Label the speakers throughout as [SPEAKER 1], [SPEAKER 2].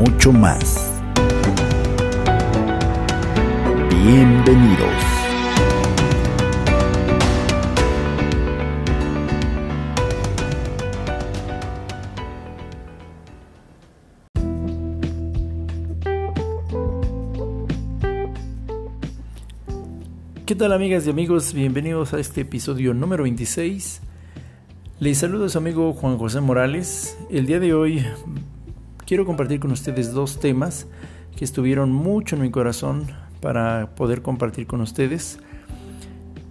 [SPEAKER 1] mucho más. Bienvenidos.
[SPEAKER 2] ¿Qué tal amigas y amigos? Bienvenidos a este episodio número 26. Les saludo a su amigo Juan José Morales. El día de hoy quiero compartir con ustedes dos temas que estuvieron mucho en mi corazón para poder compartir con ustedes.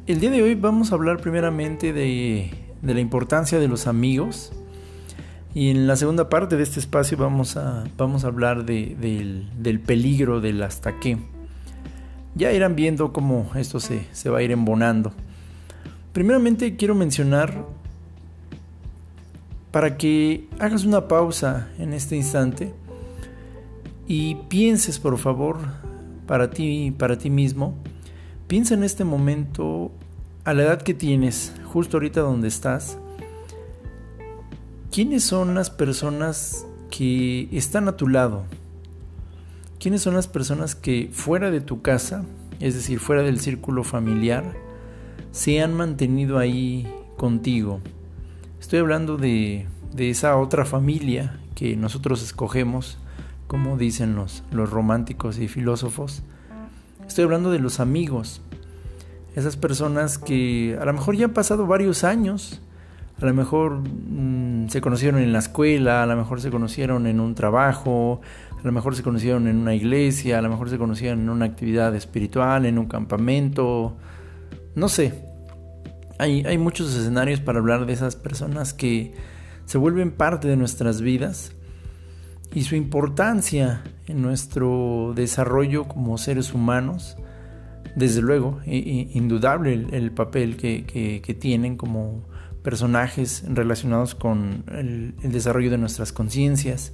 [SPEAKER 2] El día de hoy vamos a hablar primeramente de, la importancia de los amigos y en la segunda parte de este espacio vamos a, hablar del, peligro del hasta qué ya irán viendo cómo esto se, se va a ir embonando. Primeramente quiero mencionar para que hagas una pausa en este instante y pienses por favor para ti para ti mismo. Piensa en este momento a la edad que tienes justo ahorita donde estás. Quiénes son las personas que están a tu lado ¿Quiénes son las personas que fuera de tu casa, es decir, fuera del círculo familiar, se han mantenido ahí contigo? Estoy hablando de, esa otra familia que nosotros escogemos, como dicen los, los románticos y filósofos. Estoy hablando de los amigos, esas personas que a lo mejor ya han pasado varios años, a lo mejor mm, se conocieron en la escuela, a lo mejor se conocieron en un trabajo, a lo mejor se conocieron en una iglesia, a lo mejor se conocieron en una actividad espiritual, en un campamento, no sé. Hay, muchos escenarios para hablar de esas personas que se vuelven parte de nuestras vidas y su importancia en nuestro desarrollo como seres humanos, desde luego, indudable el, papel que, tienen como personajes relacionados con el desarrollo de nuestras conciencias.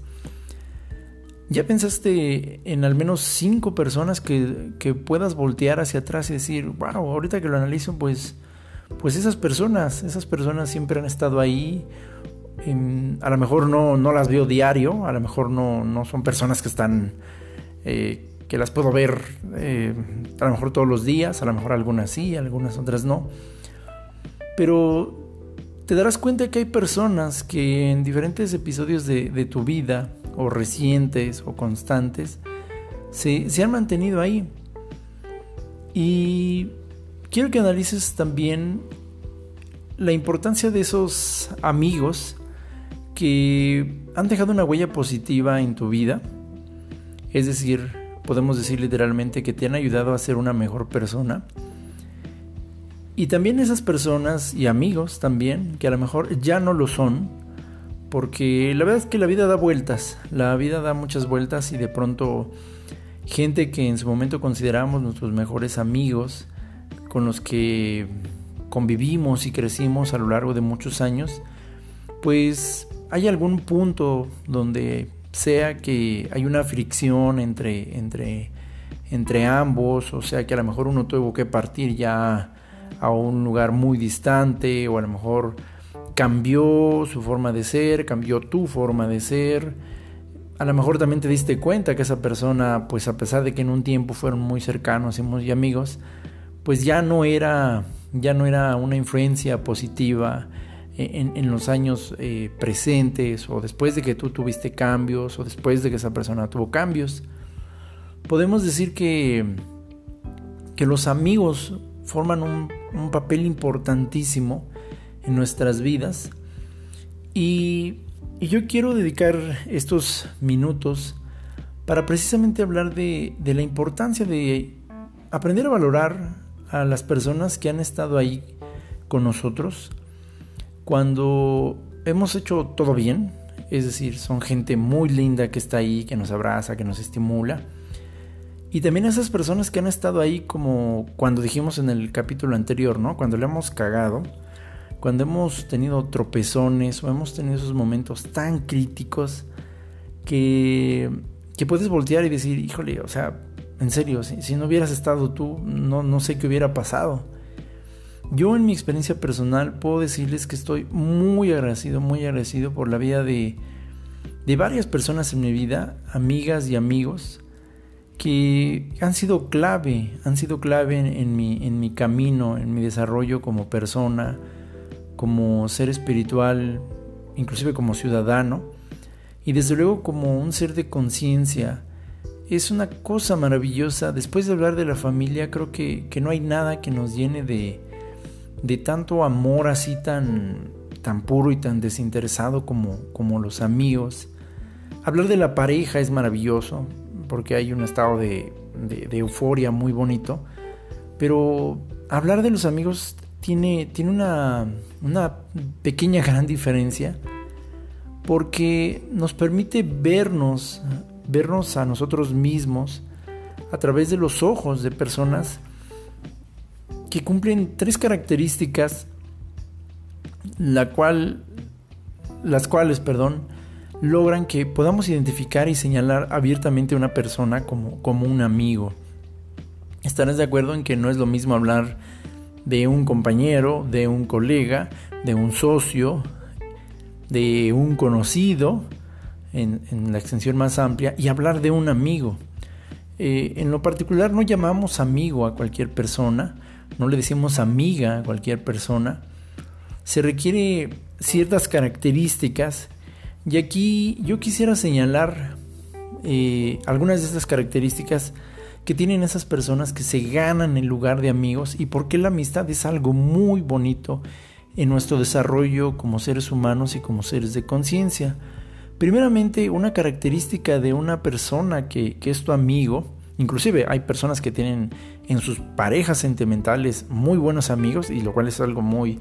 [SPEAKER 2] ¿Ya pensaste en al menos cinco personas que, puedas voltear hacia atrás y decir, wow, ahorita que lo analizo, pues, pues esas personas, esas personas siempre han estado ahí. a lo mejor no, no las veo diario, a lo mejor no, no son personas que están, eh, que las puedo ver eh, a lo mejor todos los días, a lo mejor algunas sí, algunas otras no. Pero te darás cuenta que hay personas que en diferentes episodios de, de tu vida, o recientes o constantes, se, han mantenido ahí. Y quiero que analices también la importancia de esos amigos que han dejado una huella positiva en tu vida. Es decir, podemos decir literalmente que te han ayudado a ser una mejor persona. Y también esas personas y amigos también, que a lo mejor ya no lo son, porque la verdad es que la vida da vueltas, la vida da muchas vueltas y de pronto gente que en su momento consideramos nuestros mejores amigos, con los que convivimos y crecimos a lo largo de muchos años, pues hay algún punto donde sea que hay una fricción entre, entre, entre ambos, o sea que a lo mejor uno tuvo que partir ya a un lugar muy distante o a lo mejor cambió su forma de ser, cambió tu forma de ser. A lo mejor también te diste cuenta que esa persona, pues a pesar de que en un tiempo fueron muy cercanos y muy amigos, pues ya no era, ya no era una influencia positiva en, los años eh, presentes o después de que tú tuviste cambios o después de que esa persona tuvo cambios. Podemos decir que, que los amigos forman un, un papel importantísimo en nuestras vidas. Y, yo quiero dedicar estos minutos para precisamente hablar de, de la importancia de aprender a valorar a las personas que han estado ahí con nosotros cuando hemos hecho todo bien, es decir, son gente muy linda que está ahí, que nos abraza, que nos estimula. Y también esas personas que han estado ahí como cuando dijimos en el capítulo anterior, ¿no? Cuando le hemos cagado, cuando hemos tenido tropezones o hemos tenido esos momentos tan críticos que, que puedes voltear y decir, híjole, o sea, en serio, si, no hubieras estado tú, no, no sé qué hubiera pasado. Yo en mi experiencia personal puedo decirles que estoy muy agradecido, muy agradecido por la vida de, de varias personas en mi vida, amigas y amigos, que han sido clave, han sido clave en, mi, en mi camino, en mi desarrollo como persona, como ser espiritual, inclusive como ciudadano, y desde luego como un ser de conciencia. Es una cosa maravillosa. Después de hablar de la familia, creo que, que no hay nada que nos llene de, de tanto amor así tan, tan puro y tan desinteresado como, como los amigos. Hablar de la pareja es maravilloso porque hay un estado de, de, euforia muy bonito, pero hablar de los amigos tiene, tiene una, una pequeña gran diferencia porque nos permite vernos, vernos a nosotros mismos a través de los ojos de personas que cumplen tres características, la cual, las cuales, perdón, logran que podamos identificar y señalar abiertamente a una persona como, como un amigo. Estarás de acuerdo en que no es lo mismo hablar de un compañero, de un colega, de un socio, de un conocido, en, la extensión más amplia, y hablar de un amigo. Eh, en lo particular no llamamos amigo a cualquier persona, no le decimos amiga a cualquier persona, se requiere ciertas características y aquí yo quisiera señalar eh, algunas de estas características que tienen esas personas que se ganan en lugar de amigos y por qué la amistad es algo muy bonito en nuestro desarrollo como seres humanos y como seres de conciencia. Primeramente, una característica de una persona que, que es tu amigo, inclusive hay personas que tienen en sus parejas sentimentales muy buenos amigos y lo cual es algo muy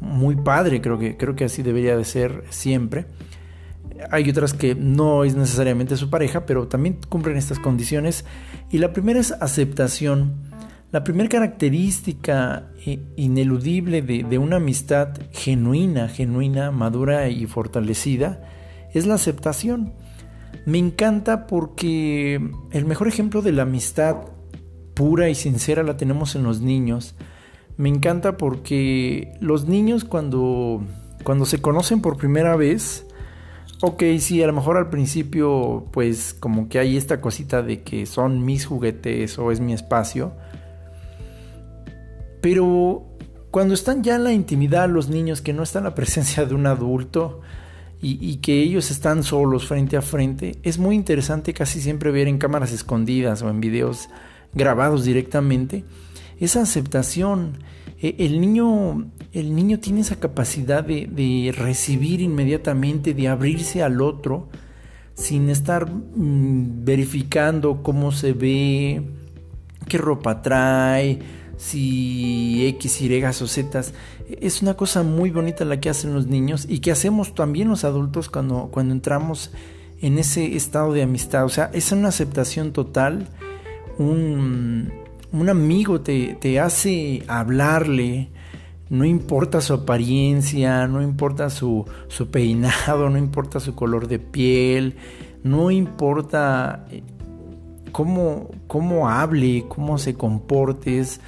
[SPEAKER 2] muy padre, creo que creo que así debería de ser siempre. Hay otras que no es necesariamente su pareja, pero también cumplen estas condiciones y la primera es aceptación. La primera característica eh, ineludible de, de una amistad genuina, genuina, madura y fortalecida es la aceptación. Me encanta porque el mejor ejemplo de la amistad pura y sincera la tenemos en los niños. Me encanta porque los niños cuando, cuando se conocen por primera vez, ok, sí, a lo mejor al principio pues como que hay esta cosita de que son mis juguetes o es mi espacio, pero cuando están ya en la intimidad los niños, que no está en la presencia de un adulto, y, que ellos están solos frente a frente, es muy interesante casi siempre ver en cámaras escondidas o en videos grabados directamente, esa aceptación. E, el niño, el niño tiene esa capacidad de, recibir inmediatamente, de abrirse al otro, sin estar mm, verificando cómo se ve, qué ropa trae, si X, Y o Z. Es una cosa muy bonita la que hacen los niños y que hacemos también los adultos cuando, cuando entramos en ese estado de amistad. O sea, es una aceptación total un, amigo te, te, hace hablarle, no importa su apariencia, no importa su, su peinado, no importa su color de piel, no importa eh, cómo, cómo hable, cómo se comportes.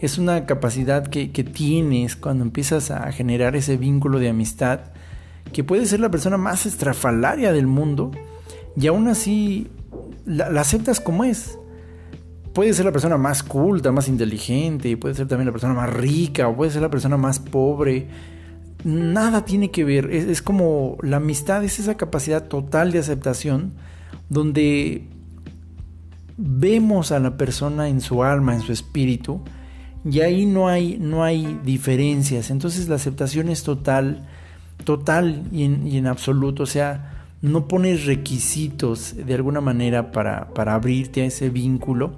[SPEAKER 2] Es una capacidad que, que, tienes cuando empiezas a generar ese vínculo de amistad, que puede ser la persona más estrafalaria del mundo, y aún así la aceptas como es puede ser la persona más culta, más inteligente, puede ser también la persona más rica, o puede ser la persona más pobre. Nada tiene que ver, es, como la amistad, es esa capacidad total de aceptación donde vemos a la persona en su alma, en su espíritu, y ahí no hay, no hay diferencias. Entonces la aceptación es total, total y en, y en absoluto. O sea, no pones requisitos de alguna manera para, para abrirte a ese vínculo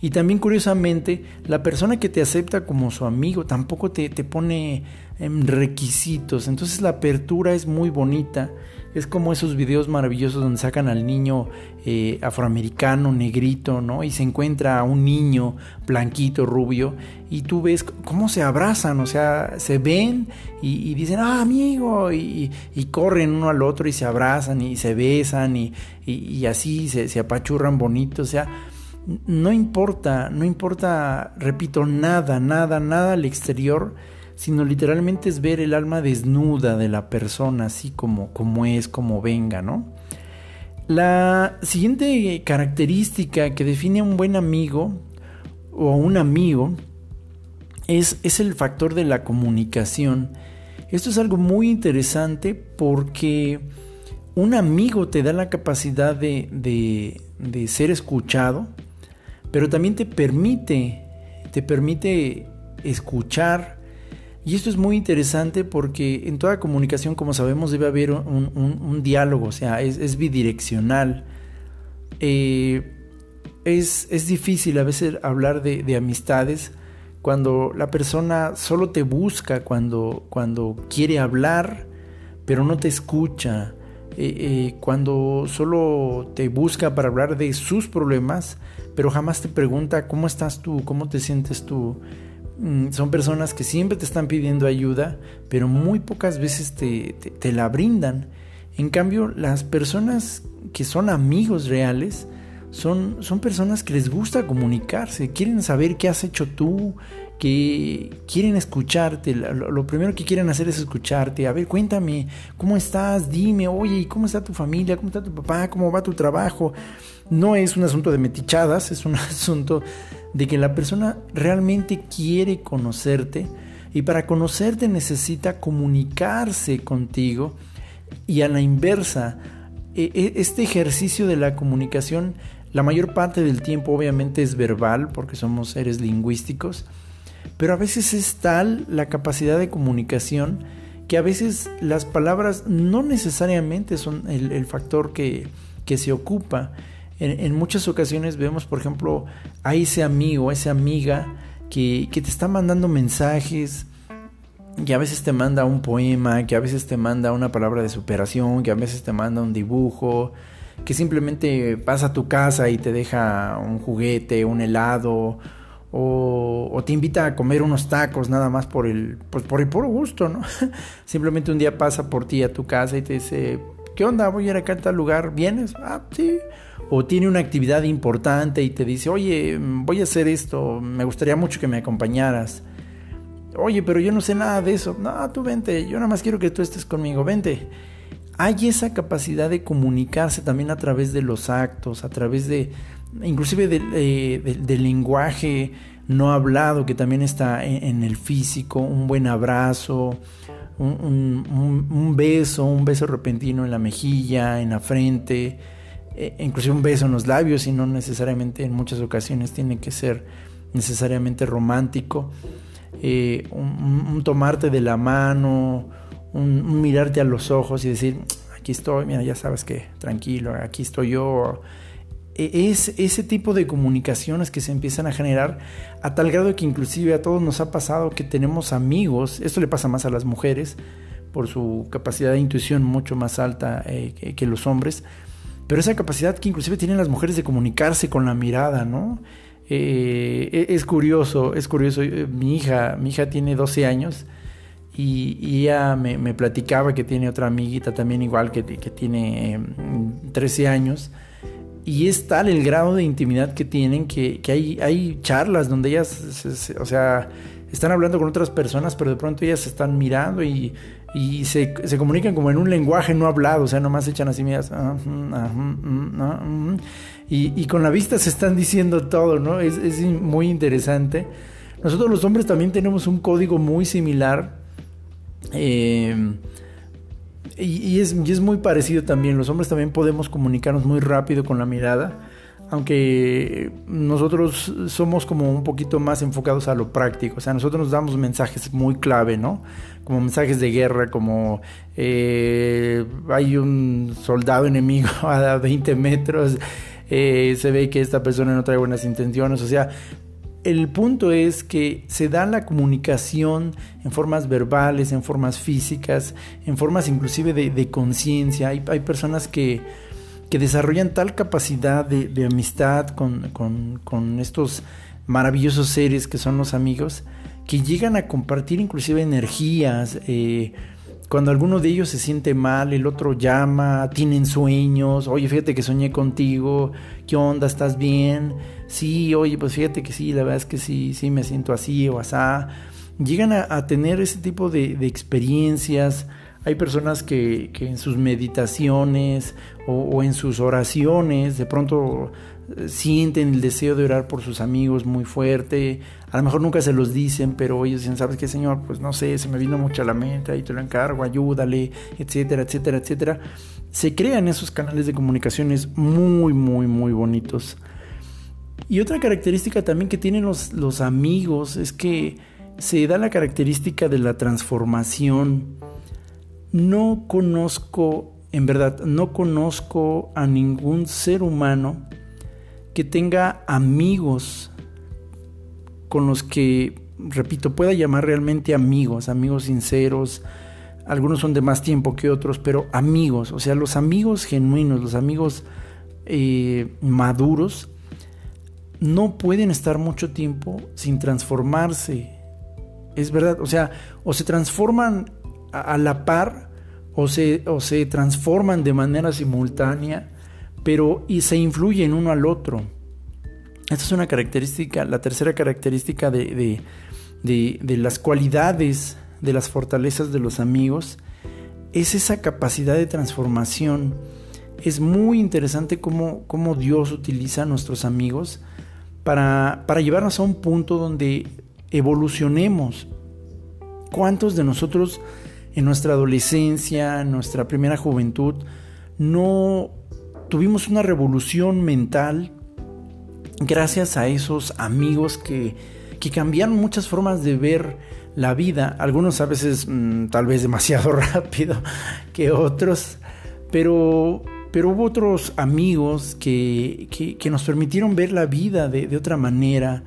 [SPEAKER 2] Y también curiosamente, la persona que te acepta como su amigo tampoco te, te pone em, requisitos. Entonces la apertura es muy bonita. Es como esos videos maravillosos donde sacan al niño eh, afroamericano, negrito, ¿no? Y se encuentra a un niño blanquito, rubio, y tú ves cómo se abrazan, o sea, se ven y, dicen, ah, amigo, y, corren uno al otro y se abrazan y se besan y, y así se, se apachurran bonito, o sea, no importa, no importa, repito, nada, nada, nada al exterior sino literalmente es ver el alma desnuda de la persona, así como, como es, como venga, ¿no? La siguiente característica que define a un buen amigo o un amigo es, es el factor de la comunicación. Esto es algo muy interesante porque un amigo te da la capacidad de, de, de ser escuchado, pero también te permite, te permite escuchar, y esto es muy interesante porque en toda comunicación, como sabemos, debe haber un, diálogo, o sea, es, bidireccional. Eh, es, es, difícil a veces hablar de, amistades cuando la persona solo te busca, cuando, cuando quiere hablar, pero no te escucha. Eh, eh, cuando solo te busca para hablar de sus problemas, pero jamás te pregunta cómo estás tú, cómo te sientes tú. Mm, son personas que siempre te están pidiendo ayuda, pero muy pocas veces te, la brindan. En cambio, las personas que son amigos reales son, son personas que les gusta comunicarse, quieren saber qué has hecho tú, que quieren escucharte. Lo, primero que quieren hacer es escucharte. A ver, cuéntame, ¿cómo estás? Dime, oye, ¿cómo está tu familia? ¿Cómo está tu papá? ¿Cómo va tu trabajo? No es un asunto de metichadas, es un asunto de que la persona realmente quiere conocerte y para conocerte necesita comunicarse contigo y a la inversa, e, e, este ejercicio de la comunicación la mayor parte del tiempo obviamente es verbal porque somos seres lingüísticos, pero a veces es tal la capacidad de comunicación que a veces las palabras no necesariamente son el, factor que, que se ocupa en, muchas ocasiones vemos, por ejemplo, a ese amigo, a esa amiga que, te está mandando mensajes, que a veces te manda un poema, que a veces te manda una palabra de superación, que a veces te manda un dibujo, que simplemente pasa a tu casa y te deja un juguete, un helado, o, te invita a comer unos tacos nada más por el, pues por el puro gusto, ¿no? simplemente un día pasa por ti a tu casa y te dice, ¿qué onda? Voy a ir acá a tal lugar, ¿vienes? Ah, sí o tiene una actividad importante y te dice, oye, voy a hacer esto, me gustaría mucho que me acompañaras. Oye, pero yo no sé nada de eso. No, tú vente, yo nada más quiero que tú estés conmigo, vente. Hay esa capacidad de comunicarse también a través de los actos, a través de, inclusive eh, del, lenguaje no hablado que también está en, el físico, un buen abrazo, un beso, un beso repentino en la mejilla, en la frente eh, inclusive un beso en los labios y no necesariamente en muchas ocasiones tiene que ser necesariamente romántico. Eh, un, tomarte de la mano, un, mirarte a los ojos y decir, aquí estoy, mira, ya sabes que tranquilo, aquí estoy yo. E, es ese tipo de comunicaciones que se empiezan a generar a tal grado que inclusive a todos nos ha pasado que tenemos amigos, esto le pasa más a las mujeres por su capacidad de intuición mucho más alta eh, que los hombres, pero esa capacidad que inclusive tienen las mujeres de comunicarse con la mirada, ¿no? Eh, e, es curioso, es curioso. Eh, mi hija, mi hija tiene 12 años y, ella me, platicaba que tiene otra amiguita también igual que, que tiene 13 em, años. Y es tal el grado de intimidad que tienen que, hay, hay charlas donde ellas, o sea, están hablando con otras personas, pero de pronto ellas se están mirando y y se, se, comunican como en un lenguaje no hablado, o sea, nomás echan así, miras, ah, mm, ah, mm, ah, y, y, con la vista se están diciendo todo, ¿no? Es, es, muy interesante. Nosotros los hombres también tenemos un código muy similar eh, y, y, es, y es muy parecido también. Los hombres también podemos comunicarnos muy rápido con la mirada aunque nosotros somos como un poquito más enfocados a lo práctico, o sea, nosotros nos damos mensajes muy clave, ¿no? Como mensajes de guerra, como eh, hay un soldado enemigo a 20 metros, eh, se ve que esta persona no trae buenas intenciones, o sea, el punto es que se da la comunicación en formas verbales, en formas físicas, en formas inclusive de, conciencia. Hay, personas que, desarrollan tal capacidad de, amistad con, estos maravillosos seres que son los amigos, que llegan a compartir inclusive energías. Eh, cuando alguno de ellos se siente mal, el otro llama, tienen sueños, oye, fíjate que soñé contigo, ¿qué onda? ¿Estás bien? Sí, oye, pues fíjate que sí, la verdad es que sí, sí me siento así o asá. Llegan a, tener ese tipo de, experiencias. Hay personas que, en sus meditaciones o, en sus oraciones de pronto sienten el deseo de orar por sus amigos muy fuerte. A lo mejor nunca se los dicen, pero ellos dicen, ¿sabes qué, Señor? Pues no sé, se me vino mucho a la mente, ahí te lo encargo, ayúdale, etcétera, etcétera, etcétera. Se crean esos canales de comunicaciones muy, muy, muy bonitos. Y otra característica también que tienen los, los amigos es que se da la característica de la transformación. No conozco, en verdad, no conozco a ningún ser humano que tenga amigos con los que, repito, pueda llamar realmente amigos, amigos sinceros. Algunos son de más tiempo que otros, pero amigos, o sea, los amigos genuinos, los amigos eh, maduros, no pueden estar mucho tiempo sin transformarse. Es verdad, o sea, o se transforman a, la par o se, o se transforman de manera simultánea pero y se influyen uno al otro. Esta es una característica, la tercera característica de, de, las cualidades, de las fortalezas de los amigos, es esa capacidad de transformación. Es muy interesante cómo, cómo Dios utiliza a nuestros amigos para, para llevarnos a un punto donde evolucionemos. ¿Cuántos de nosotros en nuestra adolescencia, en nuestra primera juventud, no tuvimos una revolución mental gracias a esos amigos que, que cambiaron muchas formas de ver la vida, algunos a veces mm, tal vez demasiado rápido que otros, pero, pero hubo otros amigos que, que, nos permitieron ver la vida de, de, otra manera,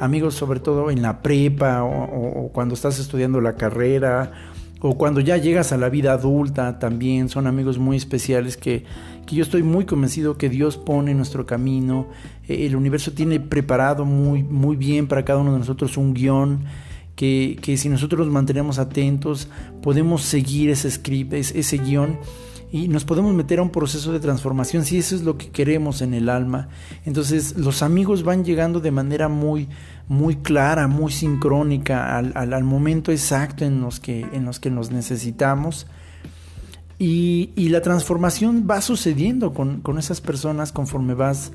[SPEAKER 2] amigos sobre todo en la prepa o cuando estás estudiando la carrera o cuando ya llegas a la vida adulta también son amigos muy especiales que, yo estoy muy convencido que Dios pone en nuestro camino. Eh, el universo tiene preparado muy, muy bien para cada uno de nosotros un guion que, que si nosotros nos mantenemos atentos podemos seguir ese script, ese guion y nos podemos meter a un proceso de transformación si eso es lo que queremos en el alma. Entonces los amigos van llegando de manera muy, muy clara, muy sincrónica al, al, momento exacto en los que, en los que nos necesitamos. Y, y la transformación va sucediendo con, con, esas personas conforme vas,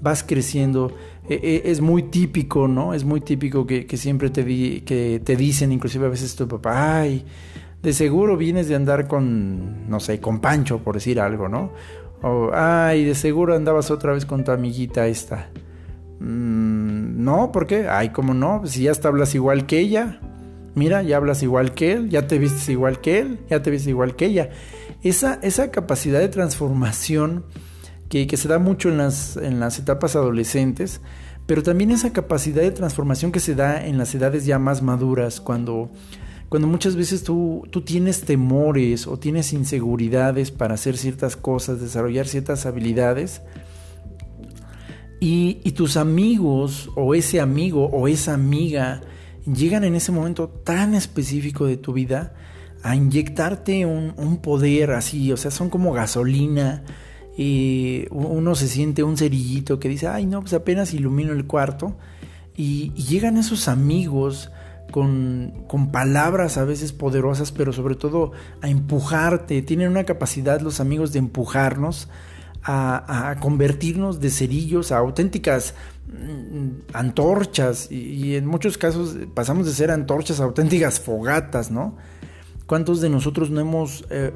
[SPEAKER 2] vas creciendo. E, e, es muy típico, ¿no? Es muy típico que, que siempre te, di, que te dicen, inclusive a veces tu papá, ay, de seguro vienes de andar con, no sé, con Pancho, por decir algo, ¿no? O, ay, de seguro andabas otra vez con tu amiguita esta. Mm, no, ¿por qué? Ay, ¿cómo no? Si ya te hablas igual que ella. Mira, ya hablas igual que él, ya te vistes igual que él, ya te vistes igual que ella. Esa, esa capacidad de transformación que, que se da mucho en las, en las etapas adolescentes, pero también esa capacidad de transformación que se da en las edades ya más maduras, cuando cuando muchas veces tú, tú tienes temores o tienes inseguridades para hacer ciertas cosas, desarrollar ciertas habilidades, y, tus amigos o ese amigo o esa amiga llegan en ese momento tan específico de tu vida a inyectarte un, poder así, o sea, son como gasolina. Y uno se siente un cerillito que dice, ay no, pues apenas ilumino el cuarto. Y, y llegan esos amigos con, con, palabras a veces poderosas, pero sobre todo a empujarte. Tienen una capacidad los amigos de empujarnos a, convertirnos de cerillos a auténticas mm, antorchas y, en muchos casos pasamos de ser antorchas a auténticas fogatas, ¿no? ¿Cuántos de nosotros no hemos, eh,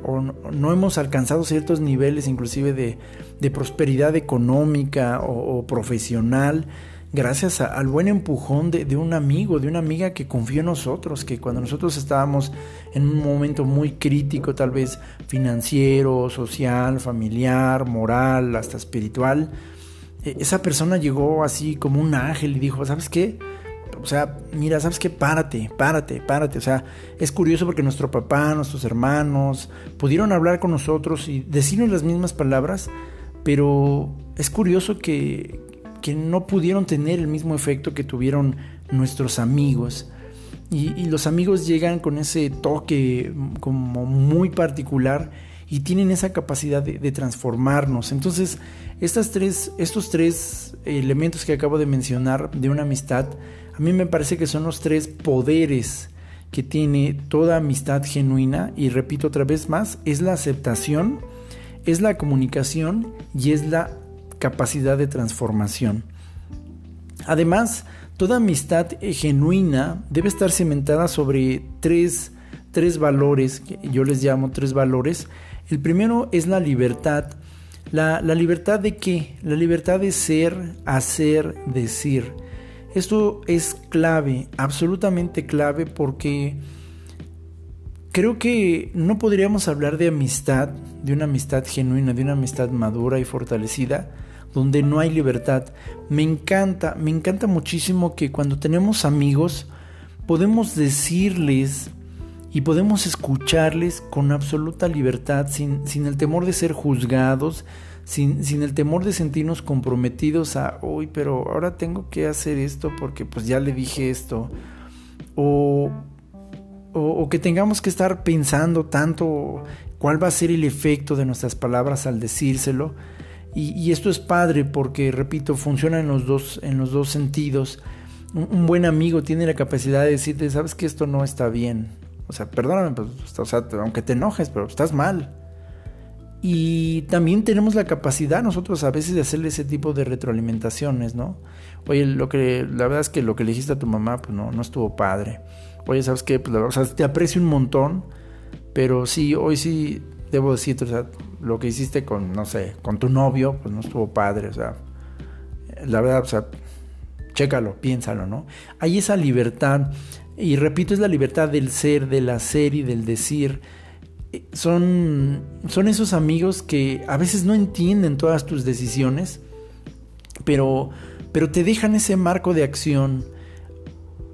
[SPEAKER 2] no hemos alcanzado ciertos niveles inclusive de, de prosperidad económica o profesional? Gracias al buen empujón de, un amigo, de una amiga que confió en nosotros, que cuando nosotros estábamos en un momento muy crítico, tal vez financiero, social, familiar, moral, hasta espiritual, e, esa persona llegó así como un ángel y dijo, ¿sabes qué? O sea, mira, ¿sabes qué? Párate, párate, párate. O sea, es curioso porque nuestro papá, nuestros hermanos, pudieron hablar con nosotros y decirnos las mismas palabras, pero es curioso que, que no pudieron tener el mismo efecto que tuvieron nuestros amigos. Y, los amigos llegan con ese toque como muy particular y tienen esa capacidad de, transformarnos. Entonces, estas tres, estos tres elementos que acabo de mencionar de una amistad, a mí me parece que son los tres poderes que tiene toda amistad genuina. Y repito otra vez más, es la aceptación, es la comunicación y es la capacidad de transformación. Además, toda amistad eh, genuina debe estar cimentada sobre tres, valores, que yo les llamo tres valores. El primero es la libertad. La, la libertad de qué? La libertad de ser, hacer, decir. Esto es clave, absolutamente clave porque creo que no podríamos hablar de amistad, de una amistad genuina, de una amistad madura y fortalecida, donde no hay libertad. Me encanta, me encanta muchísimo que cuando tenemos amigos podemos decirles y podemos escucharles con absoluta libertad, sin, sin el temor de ser juzgados, sin, sin, el temor de sentirnos comprometidos a, uy, pero ahora tengo que hacer esto porque pues ya le dije esto. O, o, o, que tengamos que estar pensando tanto cuál va a ser el efecto de nuestras palabras al decírselo. Y, esto es padre porque, repito, funciona en los dos, en los dos sentidos. Un, buen amigo tiene la capacidad de decirte, sabes que esto no está bien. O sea, perdóname, pues, o sea, aunque te enojes, pero estás mal. Y también tenemos la capacidad nosotros a veces de hacerle ese tipo de retroalimentaciones, ¿no? Oye, lo que, la verdad es que lo que le dijiste a tu mamá, pues no, no estuvo padre. Oye, ¿sabes qué? Pues, o sea, te aprecio un montón, pero sí, hoy sí debo decirte, o sea, lo que hiciste con, no sé, con tu novio, pues no estuvo padre, o sea, la verdad, o sea, chécalo, piénsalo, ¿no? Hay esa libertad, y repito, es la libertad del ser, del hacer y del decir. Son, son esos amigos que a veces no entienden todas tus decisiones, pero, pero te dejan ese marco de acción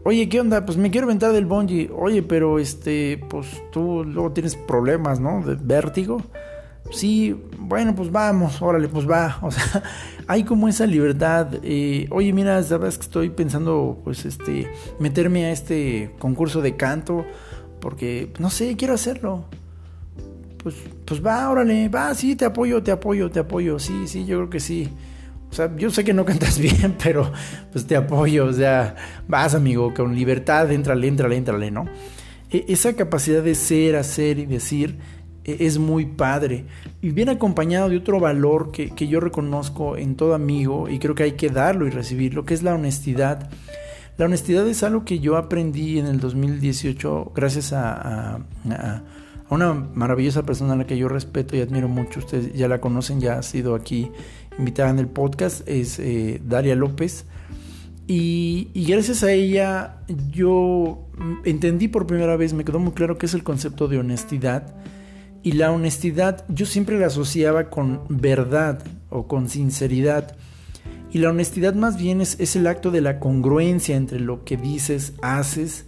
[SPEAKER 2] Oye, ¿qué onda? Pues me quiero aventar del bungee. Oye, pero este, pues tú luego tienes problemas, ¿no? De vértigo. Sí, bueno, pues vamos, órale, pues va. O sea, hay como esa libertad. Eh, oye, mira, sabes que estoy pensando, pues, este, meterme a este concurso de canto, porque, no sé, quiero hacerlo. Pues, pues va, órale, va, sí, te apoyo, te apoyo, te apoyo. Sí, sí, yo creo que sí. O sea, yo sé que no cantas bien, pero pues te apoyo. O sea, vas, amigo, con libertad, entrale, entrale, entrale, ¿no? E, esa capacidad de ser, hacer y decir es muy padre. Y viene acompañado de otro valor que, yo reconozco en todo amigo y creo que hay que darlo y recibirlo, que es la honestidad. La honestidad es algo que yo aprendí en el 2018 gracias a, a, una maravillosa persona a la que yo respeto y admiro mucho. Ustedes ya la conocen, ya ha sido aquí invitada en el podcast, es eh, Daria López. Y, gracias a ella yo entendí por primera vez, me quedó muy claro que es el concepto de honestidad. Y la honestidad yo siempre la asociaba con verdad o con sinceridad. Y la honestidad más bien es, es el acto de la congruencia entre lo que dices, haces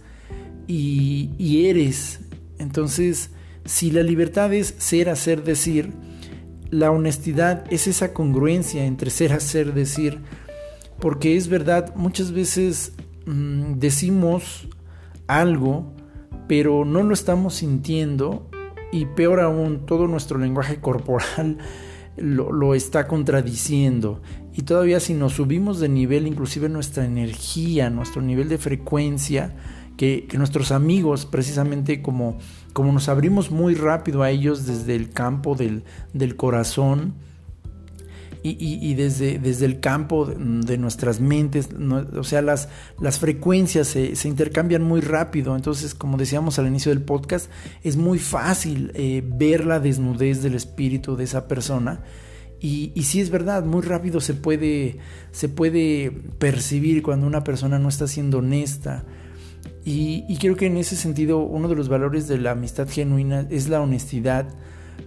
[SPEAKER 2] y, y eres. Entonces, si la libertad es ser, hacer, decir, la honestidad es esa congruencia entre ser, hacer, decir, porque es verdad, muchas veces mm, decimos algo, pero no lo estamos sintiendo y peor aún, todo nuestro lenguaje corporal lo, lo, está contradiciendo. Y todavía si nos subimos de nivel, inclusive nuestra energía, nuestro nivel de frecuencia, que, nuestros amigos, precisamente como, como nos abrimos muy rápido a ellos desde el campo del, corazón, y, desde, desde, el campo de nuestras mentes, o sea, las, las frecuencias se, intercambian muy rápido, entonces como decíamos al inicio del podcast, es muy fácil eh, ver la desnudez del espíritu de esa persona. Y, y sí es verdad, muy rápido se puede, se puede percibir cuando una persona no está siendo honesta, y, creo que en ese sentido uno de los valores de la amistad genuina es la honestidad,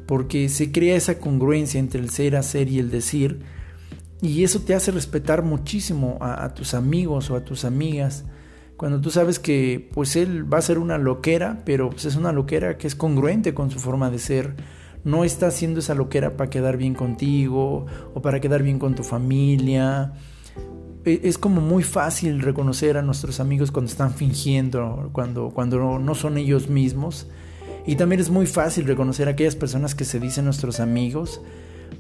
[SPEAKER 2] porque se crea esa congruencia entre el ser, hacer y el decir. Y eso te hace respetar muchísimo a, tus amigos o a tus amigas. Cuando tú sabes que pues él va a ser una loquera, pero pues es una loquera que es congruente con su forma de ser. No está haciendo esa loquera para quedar bien contigo o para quedar bien con tu familia. E, es como muy fácil reconocer a nuestros amigos cuando están fingiendo, cuando, cuando no son ellos mismos. Y también es muy fácil reconocer a aquellas personas que se dicen nuestros amigos,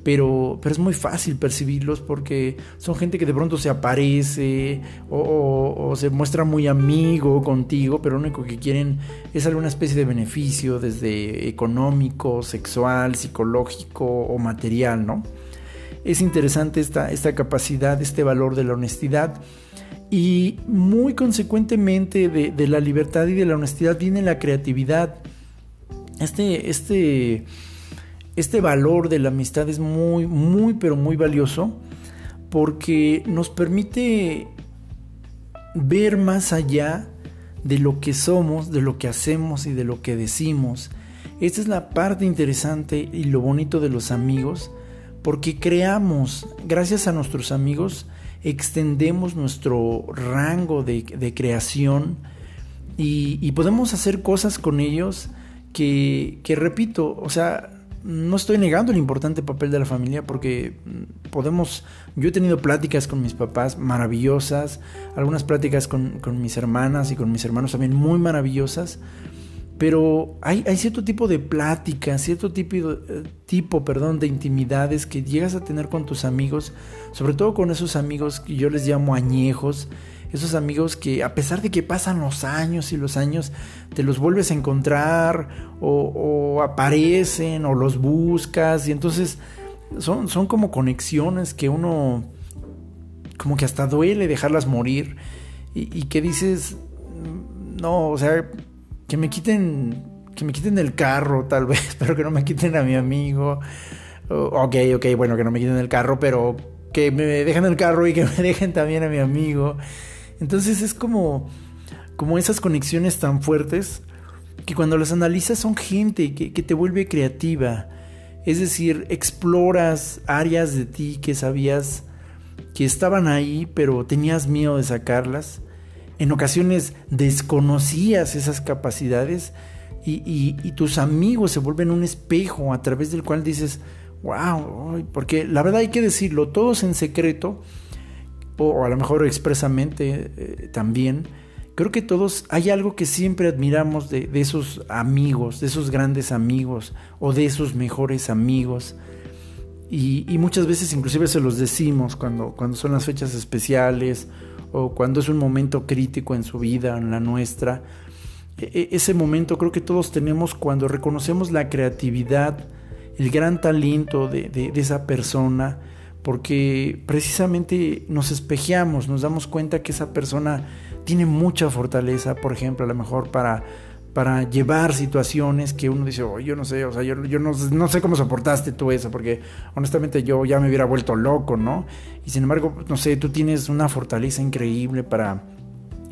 [SPEAKER 2] pero, pero es muy fácil percibirlos porque son gente que de pronto se aparece o, se muestra muy amigo contigo, pero lo único que quieren es alguna especie de beneficio, desde económico, sexual, psicológico o material, ¿no? Es interesante esta, esta capacidad, este valor de la honestidad. Y muy consecuentemente de, de la libertad y de la honestidad viene la creatividad. Este, este, este valor de la amistad es muy, muy, pero muy valioso porque nos permite ver más allá de lo que somos, de lo que hacemos y de lo que decimos. Esta es la parte interesante y lo bonito de los amigos, porque creamos, gracias a nuestros amigos, extendemos nuestro rango de, creación y, y podemos hacer cosas con ellos que, repito, o sea, no estoy negando el importante papel de la familia porque podemos, yo he tenido pláticas con mis papás maravillosas, algunas pláticas con, con mis hermanas y con mis hermanos también muy maravillosas, pero hay, hay cierto tipo de pláticas, cierto tipo, eh, tipo perdón, de intimidades que llegas a tener con tus amigos, sobre todo con esos amigos que yo les llamo añejos, esos amigos que a pesar de que pasan los años y los años, te los vuelves a encontrar o, aparecen o los buscas y entonces son, son como conexiones que uno como que hasta duele dejarlas morir y, y que dices, no, o sea, que me quiten, que me quiten el carro tal vez, pero que no me quiten a mi amigo. Ok, ok, bueno, que no me quiten el carro, pero que me dejen el carro y que me dejen también a mi amigo. Entonces es como, como esas conexiones tan fuertes que cuando las analizas son gente que, te vuelve creativa. Es decir, exploras áreas de ti que sabías que estaban ahí, pero tenías miedo de sacarlas. En ocasiones desconocías esas capacidades y, y, tus amigos se vuelven un espejo a través del cual dices, wow, porque la verdad hay que decirlo, todos en secreto o a lo mejor expresamente eh, también, creo que todos hay algo que siempre admiramos de, esos amigos, de esos grandes amigos o de esos mejores amigos. Y, muchas veces inclusive se los decimos cuando, cuando son las fechas especiales o cuando es un momento crítico en su vida, en la nuestra. E, e, ese momento creo que todos tenemos cuando reconocemos la creatividad, el gran talento de, de esa persona, porque precisamente nos espejeamos, nos damos cuenta que esa persona tiene mucha fortaleza, por ejemplo, a lo mejor para, para llevar situaciones que uno dice, oh, yo no sé, o sea, yo, no, no, sé cómo soportaste tú eso, porque honestamente yo ya me hubiera vuelto loco, ¿no? Y sin embargo, no sé, tú tienes una fortaleza increíble para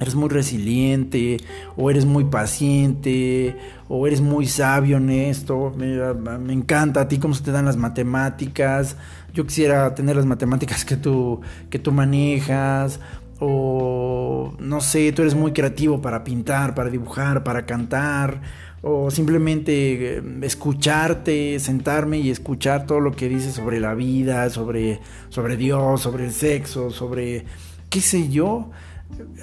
[SPEAKER 2] eres muy resiliente, o eres muy paciente, o eres muy sabio en esto, me, encanta a ti cómo se te dan las matemáticas, yo quisiera tener las matemáticas que tú, que tú manejas, o no sé, tú eres muy creativo para pintar, para dibujar, para cantar, o simplemente eh, escucharte, sentarme y escuchar todo lo que dices sobre la vida, sobre, sobre Dios, sobre el sexo, sobre qué sé yo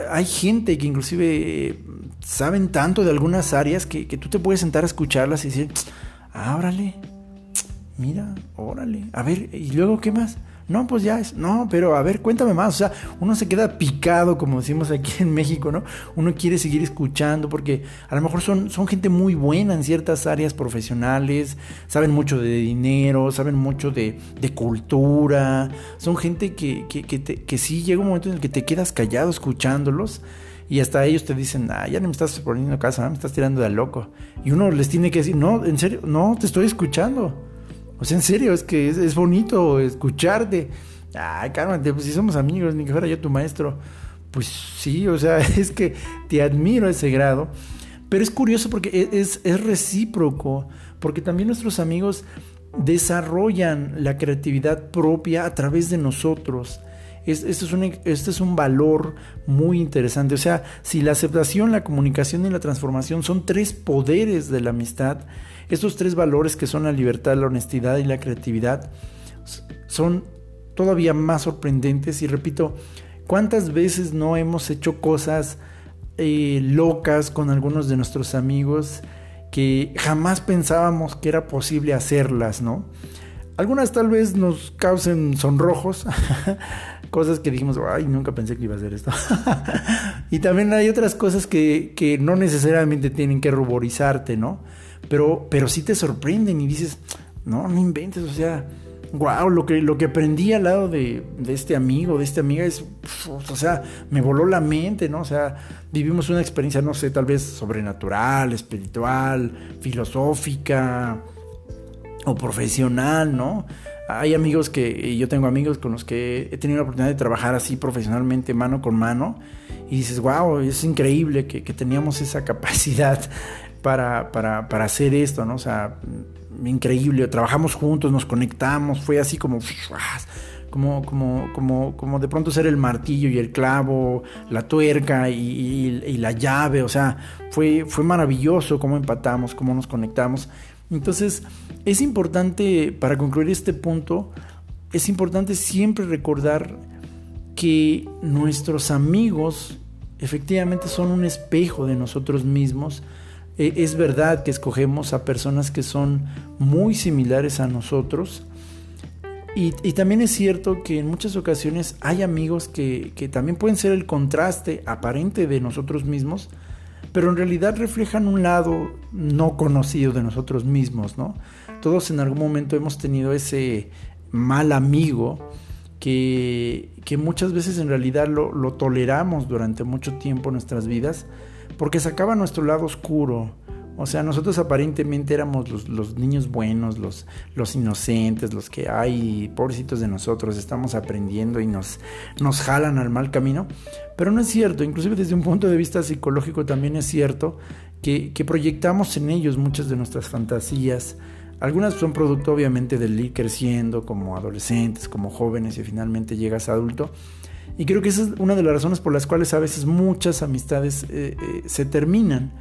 [SPEAKER 2] hay gente que inclusive saben tanto de algunas áreas que, tú te puedes sentar a escucharlas y decir, ábrale, mira, órale, a ver, ¿y luego qué más? No, pues ya es, no, pero a ver, cuéntame más. O sea, uno se queda picado, como decimos aquí en México, ¿no? Uno quiere seguir escuchando porque a lo mejor son, son gente muy buena en ciertas áreas profesionales, saben mucho de dinero, saben mucho de, de cultura, son gente que, que, que, que sí llega un momento en el que te quedas callado escuchándolos. Y hasta ellos te dicen, ah, ya no me estás poniendo casa, me estás tirando de loco. Y uno les tiene que decir, no, en serio, no, te estoy escuchando. O sea, en serio, es que es, bonito escucharte. Ay, cálmate, pues si somos amigos, ni que fuera yo tu maestro. Pues sí, o sea, es que te admiro a ese grado. Pero es curioso porque e, es, es recíproco, porque también nuestros amigos desarrollan la creatividad propia a través de nosotros. Este es, un, este es un valor muy interesante. O sea, si la aceptación, la comunicación y la transformación son tres poderes de la amistad, estos tres valores que son la libertad, la honestidad y la creatividad, son todavía más sorprendentes. Y repito, ¿cuántas veces no hemos hecho cosas eh, locas con algunos de nuestros amigos que jamás pensábamos que era posible hacerlas, ¿no? Algunas tal vez nos causen sonrojos, cosas que dijimos, ay, nunca pensé que iba a hacer esto. y también hay otras cosas que, que, no necesariamente tienen que ruborizarte, ¿no? Pero, pero sí te sorprenden y dices, no, no inventes, o sea, wow, lo que, lo que aprendí al lado de, de este amigo, de esta amiga, es, o sea, me voló la mente, ¿no? O sea, vivimos una experiencia, no sé, tal vez sobrenatural, espiritual, filosófica o profesional, ¿no? Hay amigos que, yo tengo amigos con los que he tenido la oportunidad de trabajar así profesionalmente, mano con mano, y dices, wow, es increíble que, teníamos esa capacidad para, para, para, hacer esto, ¿no? O sea, increíble, trabajamos juntos, nos conectamos, fue así como, como, como, como, como de pronto ser el martillo y el clavo, la tuerca y, la llave, o sea, fue, fue maravilloso cómo empatamos, cómo nos conectamos. Entonces, es importante, para concluir este punto, es importante siempre recordar que nuestros amigos efectivamente son un espejo de nosotros mismos. E, es verdad que escogemos a personas que son muy similares a nosotros. Y, también es cierto que en muchas ocasiones hay amigos que, también pueden ser el contraste aparente de nosotros mismos, pero en realidad reflejan un lado no conocido de nosotros mismos, ¿no? Todos en algún momento hemos tenido ese mal amigo que, que muchas veces en realidad lo, lo toleramos durante mucho tiempo en nuestras vidas porque sacaba nuestro lado oscuro, o sea, nosotros aparentemente éramos los, niños buenos, los, los, inocentes, los que, ay, pobrecitos de nosotros, estamos aprendiendo y nos, nos jalan al mal camino. Pero no es cierto, inclusive desde un punto de vista psicológico también es cierto que, que proyectamos en ellos muchas de nuestras fantasías. Algunas son producto obviamente del ir creciendo como adolescentes, como jóvenes y finalmente llegas adulto. Y creo que esa es una de las razones por las cuales a veces muchas amistades eh, eh, se terminan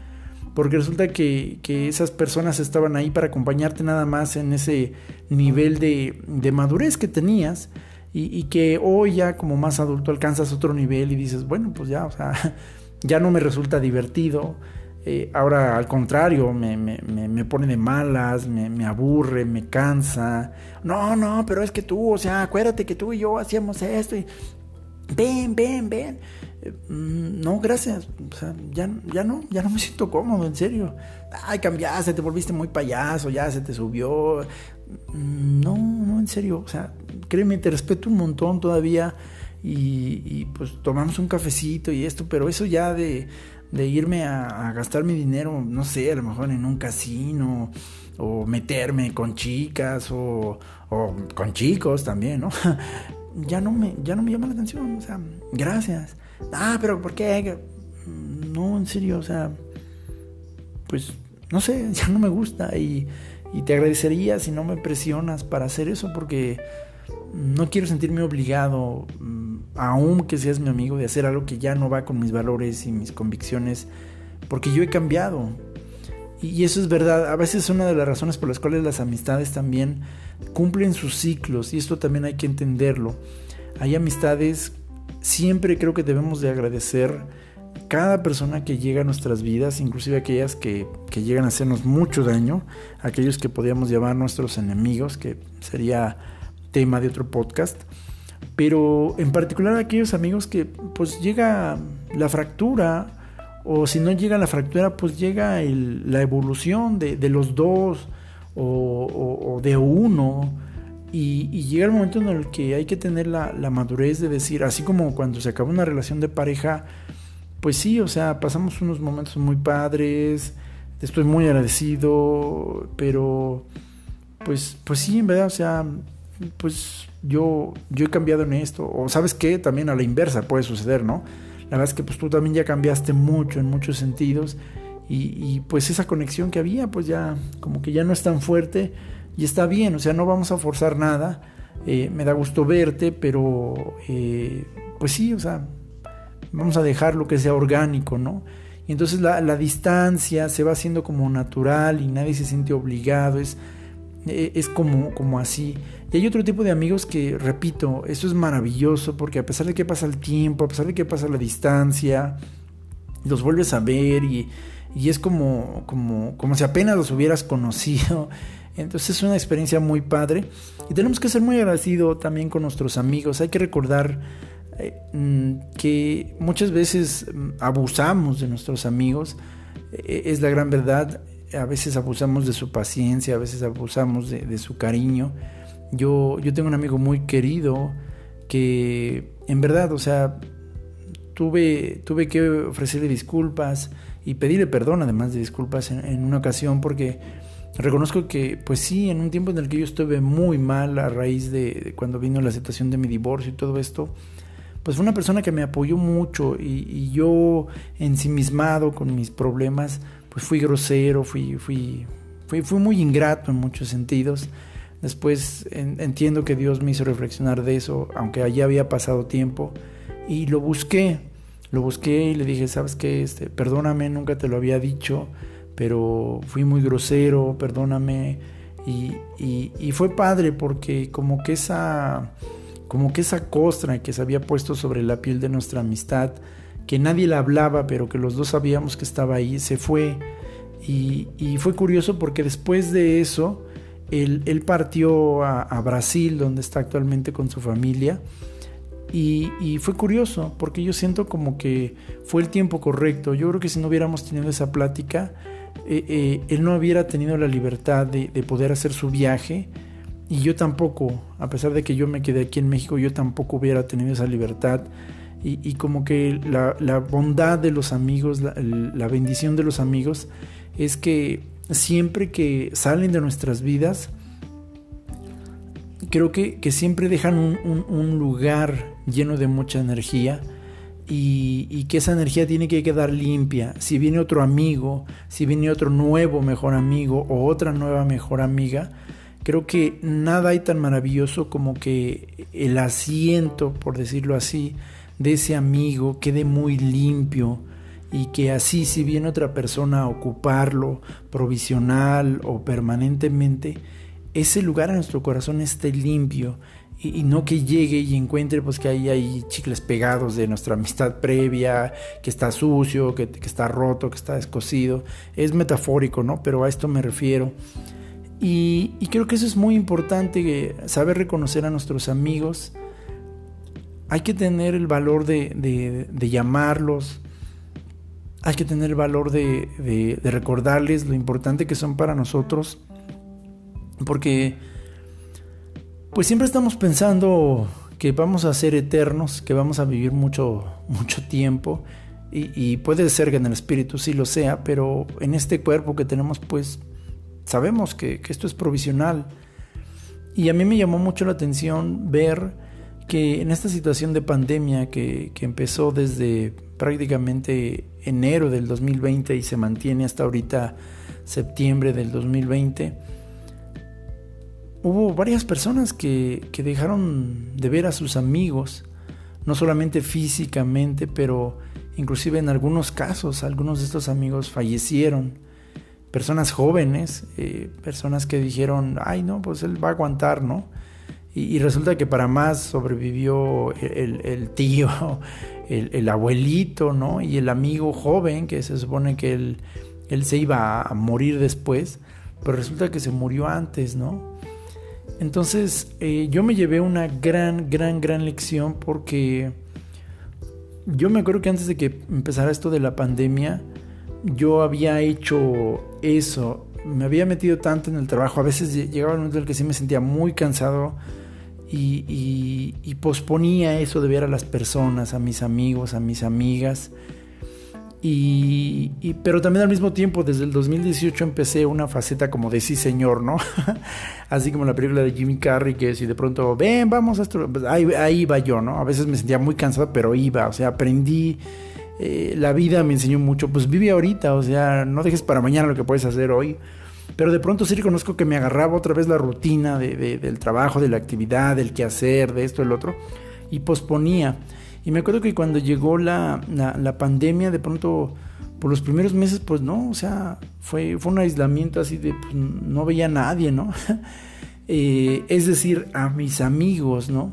[SPEAKER 2] porque resulta que, esas personas estaban ahí para acompañarte nada más en ese nivel de, madurez que tenías y, que hoy ya como más adulto alcanzas otro nivel y dices, bueno, pues ya, o sea, ya no me resulta divertido. Eh, ahora al contrario, me, me, me, pone de malas, me, aburre, me cansa. No, no, pero es que tú, o sea, acuérdate que tú y yo hacíamos esto y ven, ven, ven. Mm, no, gracias. O sea, ya, ya no, ya no me siento cómodo, en serio. Ay, cambiaste, te volviste muy payaso, ya se te subió. Mm, no, no, en serio. O sea, créeme, te respeto un montón todavía. Y, pues tomamos un cafecito y esto, pero eso ya de, de irme a, gastar mi dinero, no sé, a lo mejor en un casino, o meterme con chicas, o, o con chicos también, ¿no? ya no me, ya no me llama la atención. O sea, gracias. Ah, pero ¿por qué? No, en serio, o sea, pues no sé, ya no me gusta y, y te agradecería si no me presionas para hacer eso porque no quiero sentirme obligado, mm, aun que seas mi amigo, de hacer algo que ya no va con mis valores y mis convicciones, porque yo he cambiado. Y eso es verdad, a veces es una de las razones por las cuales las amistades también cumplen sus ciclos, y esto también hay que entenderlo. Hay amistades Siempre creo que debemos de agradecer cada persona que llega a nuestras vidas, inclusive aquellas que, llegan a hacernos mucho daño, aquellos que podríamos llamar nuestros enemigos, que sería tema de otro podcast, pero en particular aquellos amigos que pues llega la fractura, o si no llega la fractura, pues llega la evolución de, los dos o de uno y, llega el momento en el que hay que tener la, madurez de decir, así como cuando se acaba una relación de pareja, pues sí, o sea, pasamos unos momentos muy padres, estoy muy agradecido, pero pues, pues sí, en verdad, o sea, pues yo, yo he cambiado en esto, o sabes qué, también a la inversa puede suceder, ¿no? La verdad es que pues tú también ya cambiaste mucho en muchos sentidos y, pues esa conexión que había, pues ya como que ya no es tan fuerte y está bien, o sea, no vamos a forzar nada, eh, me da gusto verte, pero eh, pues sí, o sea, vamos a dejarlo que sea orgánico, ¿no? Y entonces la, la, distancia se va haciendo como natural y nadie se siente obligado, es, eh, es como, como así. Y hay otro tipo de amigos que, repito, eso es maravilloso porque a pesar de que pasa el tiempo, a pesar de que pasa la distancia, los vuelves a ver y, y es como, como, como si apenas los hubieras conocido. Entonces es una experiencia muy padre y tenemos que ser muy agradecidos también con nuestros amigos. Hay que recordar eh, mm, que muchas veces mm, abusamos de nuestros amigos, eh, es la gran verdad. A veces abusamos de su paciencia, a veces abusamos de, su cariño. Yo, yo tengo un amigo muy querido que en verdad, o sea, tuve, tuve que ofrecerle disculpas y pedirle perdón además de disculpas en una ocasión porque Reconozco que, pues sí, en un tiempo en el que yo estuve muy mal a raíz de, cuando vino la situación de mi divorcio y todo esto, pues fue una persona que me apoyó mucho y, yo ensimismado con mis problemas, pues fui grosero, fui, fui, fui, muy ingrato en muchos sentidos. Después entiendo que Dios me hizo reflexionar de eso, aunque allá había pasado tiempo, y lo busqué, lo busqué y le dije, ¿sabes qué? Este, perdóname, nunca te lo había dicho pero fui muy grosero, perdóname. Y, fue padre porque como que esa como que esa costra que se había puesto sobre la piel de nuestra amistad, que nadie la hablaba, pero que los dos sabíamos que estaba ahí, se fue. Y, fue curioso porque después de eso, él, partió a, Brasil, donde está actualmente con su familia. Y, y, fue curioso porque yo siento como que fue el tiempo correcto. Yo creo que si no hubiéramos tenido esa plática, eh, eh, él no hubiera tenido la libertad de, poder hacer su viaje y yo tampoco, a pesar de que yo me quedé aquí en México, yo tampoco hubiera tenido esa libertad. Y, como que la, bondad de los amigos, la, bendición de los amigos, es que siempre que salen de nuestras vidas, creo que, siempre dejan un lugar lleno de mucha energía y, que esa energía tiene que quedar limpia. Si viene otro amigo, si viene otro nuevo mejor amigo o otra nueva mejor amiga, creo que nada hay tan maravilloso como que el asiento, por decirlo así, de ese amigo quede muy limpio y que así si viene otra persona a ocuparlo provisional o permanentemente, ese lugar en nuestro corazón esté limpio y, no que llegue y encuentre pues que ahí hay chicles pegados de nuestra amistad previa, que está sucio, que, está roto, que está descosido. Es metafórico, ¿no? Pero a esto me refiero. Y, creo que eso es muy importante, saber reconocer a nuestros amigos. Hay que tener el valor de, llamarlos, hay que tener el valor de, de recordarles lo importante que son para nosotros, porque pues siempre estamos pensando que vamos a ser eternos, que vamos a vivir mucho, mucho tiempo. Y, puede ser que en el espíritu sí lo sea, pero en este cuerpo que tenemos, pues sabemos que, esto es provisional. Y a mí me llamó mucho la atención ver que en esta situación de pandemia que, que empezó desde prácticamente enero del 2020 y se mantiene hasta ahorita septiembre del 2020, hubo varias personas que, dejaron de ver a sus amigos, no solamente físicamente, pero inclusive en algunos casos, algunos de estos amigos fallecieron. Personas jóvenes, eh, personas que dijeron, ay no, pues él va a aguantar, ¿no? Y, resulta que para más sobrevivió el, tío, el, abuelito, ¿no? Y el amigo joven, que se supone que él, él se iba a morir después, pero resulta que se murió antes, ¿no? Entonces eh, yo me llevé una gran, gran, gran lección porque yo me acuerdo que antes de que empezara esto de la pandemia, yo había hecho eso, me había metido tanto en el trabajo, a veces llegaba un momento en el que sí me sentía muy cansado y, y posponía eso de ver a las personas, a mis amigos, a mis amigas. Y, pero también al mismo tiempo, desde el 2018 empecé una faceta como de sí señor, ¿no? Así como la película de Jimmy Carrey, que si de pronto, ven, vamos a esto, pues ahí, ahí iba yo, ¿no? A veces me sentía muy cansado, pero iba, o sea, aprendí, eh, la vida me enseñó mucho, pues vive ahorita, o sea, no dejes para mañana lo que puedes hacer hoy. pero de pronto sí reconozco que me agarraba otra vez la rutina del trabajo, de la actividad, del quehacer, de esto, el otro, y posponía. Y me acuerdo que cuando llegó la, la, pandemia, de pronto, por los primeros meses, pues no, o sea, fue, fue un aislamiento así de, pues, no veía a nadie, ¿no? Eh, es decir, a mis amigos, ¿no?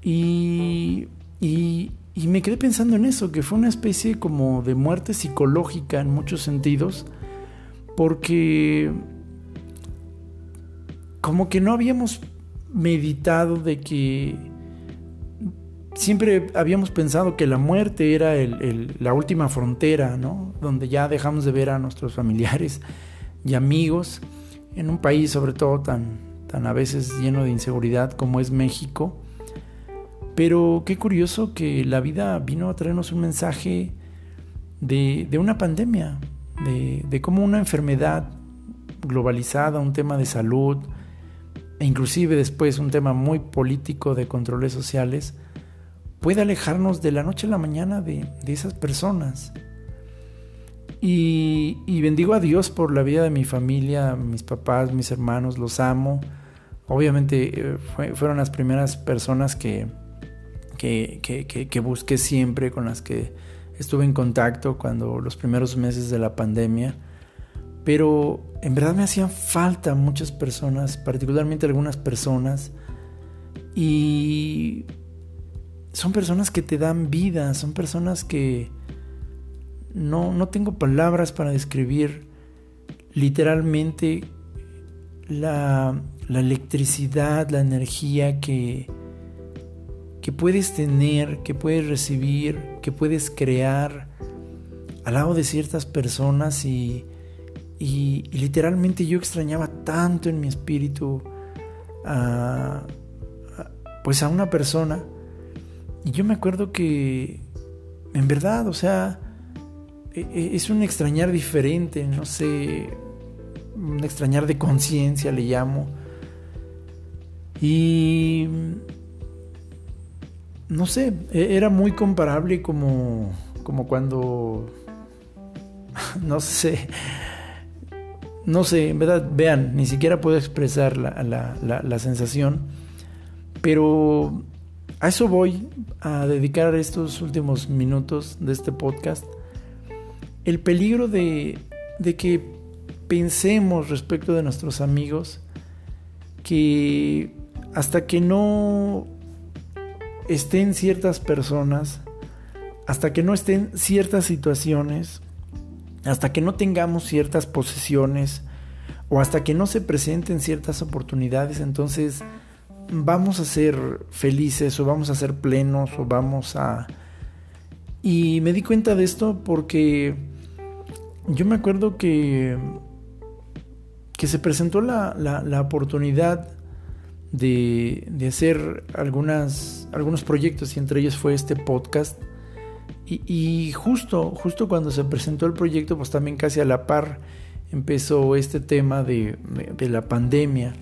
[SPEAKER 2] Y, y, y me quedé pensando en eso, que fue una especie como de muerte psicológica en muchos sentidos, porque como que no habíamos meditado de que siempre habíamos pensado que la muerte era la última frontera, ¿no? Donde ya dejamos de ver a nuestros familiares y amigos en un país sobre todo tan, tan a veces lleno de inseguridad como es México. Pero qué curioso que la vida vino a traernos un mensaje de, una pandemia, de, de cómo una enfermedad globalizada, un tema de salud, e inclusive después un tema muy político de controles sociales, puede alejarnos de la noche a la mañana de, de esas personas. Y, bendigo a Dios por la vida de mi familia, mis papás, mis hermanos, los amo. Obviamente eh, fueron las primeras personas que, que, que, que, busqué siempre, con las que estuve en contacto cuando los primeros meses de la pandemia. Pero en verdad me hacían falta muchas personas, particularmente algunas personas. Y son personas que te dan vida, son personas que no, no tengo palabras para describir literalmente la, la electricidad, la energía que, que puedes tener, que puedes recibir, que puedes crear al lado de ciertas personas y, y, literalmente yo extrañaba tanto en mi espíritu a, pues a una persona y yo me acuerdo que en verdad, o sea, e, e, es un extrañar diferente, no sé, un extrañar de conciencia le llamo. Y no sé, e, era muy comparable como, como cuando, no sé, no sé, en verdad, vean, ni siquiera puedo expresar la, la, la, sensación, pero a eso voy a dedicar estos últimos minutos de este podcast. El peligro de, de que pensemos respecto de nuestros amigos que hasta que no estén ciertas personas, hasta que no estén ciertas situaciones, hasta que no tengamos ciertas posesiones o hasta que no se presenten ciertas oportunidades, entonces vamos a ser felices o vamos a ser plenos o vamos a... Y me di cuenta de esto porque yo me acuerdo que, que se presentó la, la oportunidad de, de hacer algunas, algunos proyectos y entre ellos fue este podcast. Y, justo, justo cuando se presentó el proyecto, pues también casi a la par empezó este tema de, de, la pandemia.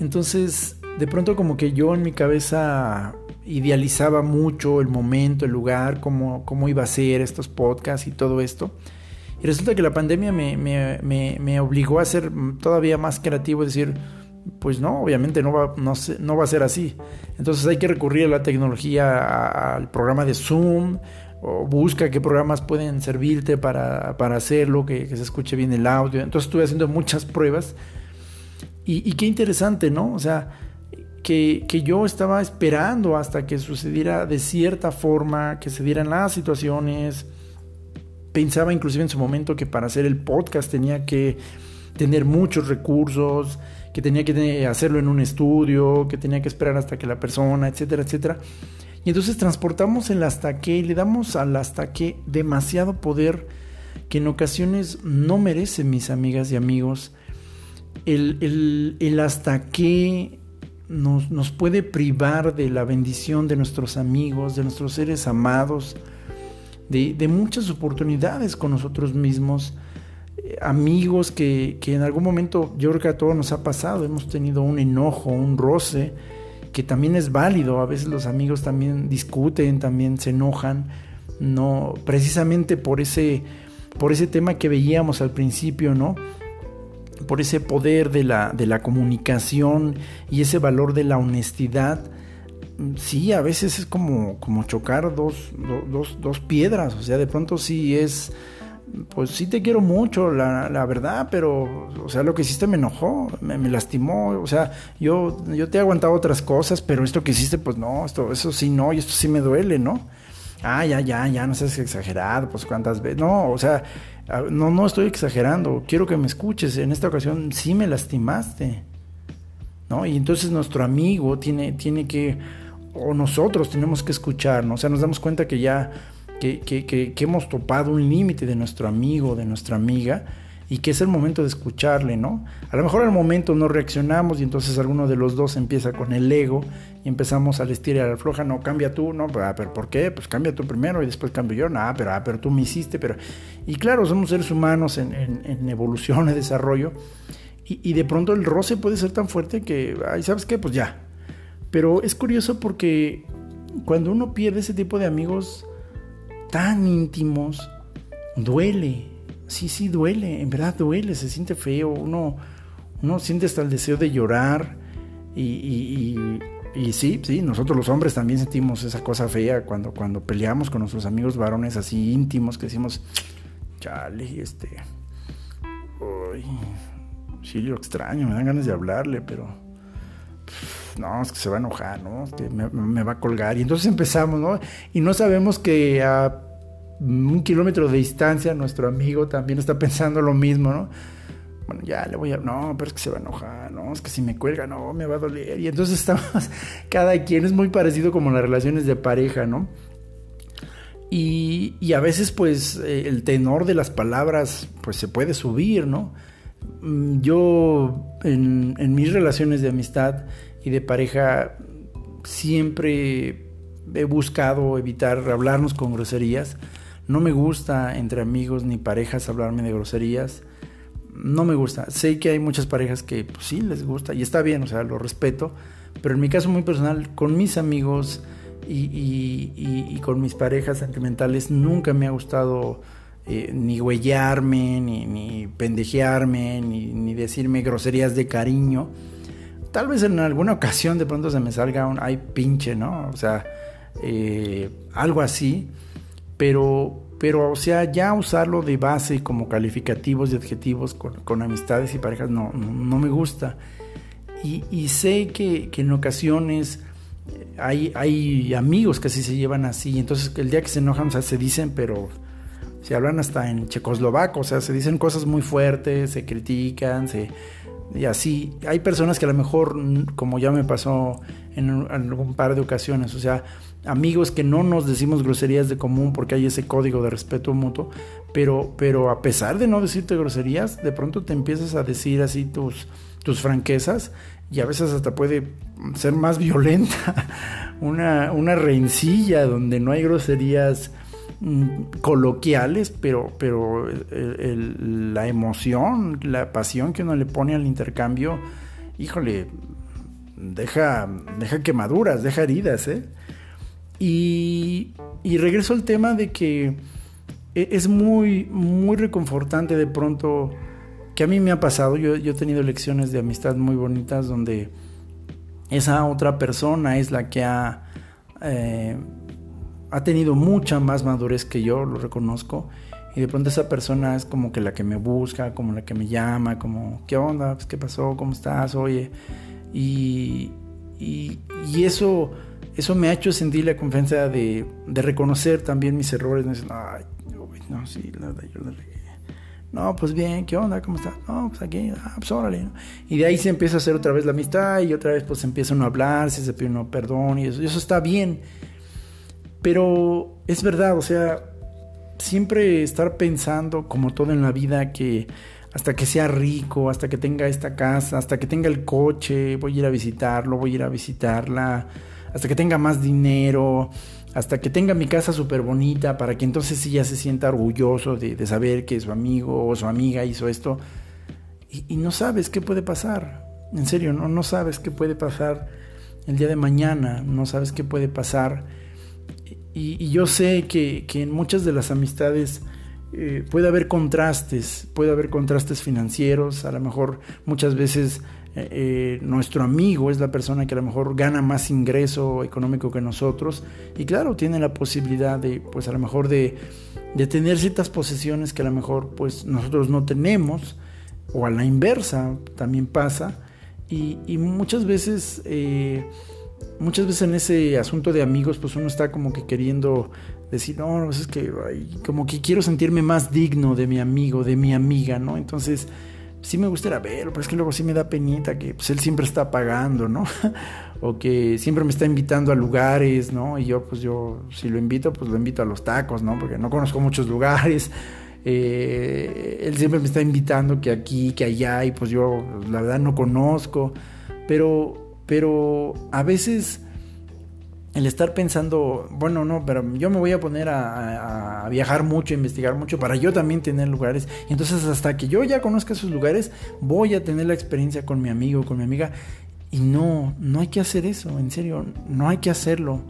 [SPEAKER 2] Entonces, de pronto como que yo en mi cabeza idealizaba mucho el momento, el lugar, cómo, cómo iba a ser estos podcasts y todo esto. Y resulta que la pandemia me, me, me, obligó a ser todavía más creativo, es decir, pues no, obviamente no va, no, no va a ser así. Entonces hay que recurrir a la tecnología, al programa de Zoom, o busca qué programas pueden servirte para, para hacerlo, que, se escuche bien el audio. Entonces estuve haciendo muchas pruebas y, qué interesante, ¿no? O sea, que, yo estaba esperando hasta que sucediera de cierta forma, que se dieran las situaciones. Pensaba inclusive en su momento que para hacer el podcast tenía que tener muchos recursos, que tenía que hacerlo en un estudio, que tenía que esperar hasta que la persona, etcétera, etcétera. Y entonces transportamos el hasta que y le damos al hasta que demasiado poder que en ocasiones no merece, mis amigas y amigos. El, el, hasta que nos, puede privar de la bendición de nuestros amigos, de nuestros seres amados, de, muchas oportunidades con nosotros mismos amigos que, en algún momento yo creo que a todos nos ha pasado, hemos tenido un enojo, un roce, que también es válido, a veces los amigos también discuten, también se enojan, no precisamente por ese por ese tema que veíamos al principio, ¿no? Por ese poder de la, de la comunicación y ese valor de la honestidad, sí, a veces es como, como chocar dos, dos, dos, piedras, o sea, de pronto sí es, pues sí te quiero mucho, la, la verdad, pero, o sea, lo que hiciste me enojó, me, lastimó, o sea, yo, yo te he aguantado otras cosas, pero esto que hiciste, pues no, esto, eso sí no, y esto sí me duele, ¿no? Ah, ya, ya, ya, no seas exagerado, pues cuántas veces, no, o sea, no, no estoy exagerando, quiero que me escuches, en esta ocasión sí me lastimaste, ¿no? Y entonces nuestro amigo tiene, tiene que o nosotros tenemos que escucharnos, o sea, nos damos cuenta que ya, que, que, que, hemos topado un límite de nuestro amigo, de nuestra amiga, y que es el momento de escucharle, ¿no? A lo mejor al momento no reaccionamos y entonces alguno de los dos empieza con el ego y empezamos al estirar a la floja, no, cambia tú, no, ah, pero ¿por qué? Pues cambia tú primero y después cambio yo, no, pero, ah, pero tú me hiciste, pero... Y claro, somos seres humanos en, evolución, en desarrollo, y, de pronto el roce puede ser tan fuerte que, ¿sabes qué? Pues ya, pero es curioso porque cuando uno pierde ese tipo de amigos tan íntimos, duele. Sí, sí, duele. En verdad duele, se siente feo. Uno, uno siente hasta el deseo de llorar. Y, y, sí, sí, nosotros los hombres también sentimos esa cosa fea cuando, cuando peleamos con nuestros amigos varones así íntimos que decimos, chale, este. Sí, lo extraño, me dan ganas de hablarle, pero no, es que se va a enojar, ¿no? Es que me, va a colgar. Y entonces empezamos, ¿no? Y no sabemos que a un kilómetro de distancia nuestro amigo también está pensando lo mismo, ¿no? Bueno, ya le voy a... No, pero es que se va a enojar, ¿no? Es que si me cuelga, no, me va a doler. Y entonces estamos, cada quien es muy parecido como las relaciones de pareja, ¿no? Y, y a veces pues eh, el tenor de las palabras pues se puede subir, ¿no? Mm, yo en, en mis relaciones de amistad y de pareja siempre he buscado evitar hablarnos con groserías. No me gusta entre amigos ni parejas hablarme de groserías. No me gusta. Sé que hay muchas parejas que pues, sí les gusta y está bien, o sea, lo respeto. Pero en mi caso muy personal, con mis amigos y, con mis parejas sentimentales, nunca me ha gustado eh, ni huellarme, ni, ni pendejearme, ni, decirme groserías de cariño tal vez en alguna ocasión de pronto se me salga un ay pinche, ¿no? O sea, eh, algo así, pero, pero, o sea, ya usarlo de base como calificativos y adjetivos con, amistades y parejas no, no, me gusta. Y, sé que, en ocasiones hay, hay amigos que así se llevan así, entonces el día que se enojan, o sea, se dicen, pero se hablan hasta en checoslovaco, o sea, se dicen cosas muy fuertes, se critican, se y así, hay personas que a lo mejor, como ya me pasó en algún par de ocasiones, o sea, amigos que no nos decimos groserías de común porque hay ese código de respeto mutuo, pero, pero a pesar de no decirte groserías, de pronto te empiezas a decir así tus, tus franquezas y a veces hasta puede ser más violenta una, una rencilla donde no hay groserías coloquiales, pero, pero la emoción, la pasión que uno le pone al intercambio, híjole, deja, deja quemaduras, deja heridas, ¿eh? Y, y regreso al tema de que e, es muy, muy reconfortante de pronto, que a mí me ha pasado, yo, yo he tenido lecciones de amistad muy bonitas donde esa otra persona es la que ha... Eh, ha tenido mucha más madurez que yo, lo reconozco. Y de pronto esa persona es como que la que me busca, como la que me llama, como, ¿qué onda? Pues, ¿Qué pasó? ¿Cómo estás? Oye. Y, y, eso, eso me ha hecho sentir la confianza de, de reconocer también mis errores. No, no, sí, la yo la. No, pues bien, ¿qué onda? ¿Cómo estás? No, pues aquí, ah, pues órale. Y de ahí se empieza a hacer otra vez la amistad y otra vez pues empieza uno a hablar, se pide uno perdón y eso, y eso está bien. Pero es verdad, o sea, siempre estar pensando, como todo en la vida, que hasta que sea rico, hasta que tenga esta casa, hasta que tenga el coche, voy a ir a visitarlo, voy a ir a visitarla, hasta que tenga más dinero, hasta que tenga mi casa súper bonita, para que entonces sí ya se sienta orgulloso de, saber que su amigo o su amiga hizo esto. Y, no sabes qué puede pasar. En serio, no, no sabes qué puede pasar el día de mañana, no sabes qué puede pasar y, yo sé que, en muchas de las amistades eh, puede haber contrastes, puede haber contrastes financieros, a lo mejor muchas veces eh, eh, nuestro amigo es la persona que a lo mejor gana más ingreso económico que nosotros y claro, tiene la posibilidad de, pues a lo mejor de, de tener ciertas posesiones que a lo mejor pues nosotros no tenemos o a la inversa también pasa y, muchas veces muchas veces en ese asunto de amigos pues uno está como que queriendo decir no, pues es que como que quiero sentirme más digno de mi amigo de mi amiga no entonces sí me gustaría verlo, pero es que luego sí me da penita que pues él siempre está pagando, ¿no? o que siempre me está invitando a lugares, ¿no? Y yo, pues yo, si lo invito, pues lo invito a los tacos, ¿no? Porque no conozco muchos lugares. Eh, él siempre me está invitando que aquí, que allá, y pues yo, la verdad, no conozco. Pero, pero a veces el estar pensando, bueno, no, pero yo me voy a poner a, viajar mucho, a investigar mucho para yo también tener lugares. Y entonces hasta que yo ya conozca esos lugares, voy a tener la experiencia con mi amigo, con mi amiga. Y no, no hay que hacer eso, en serio, no hay que hacerlo.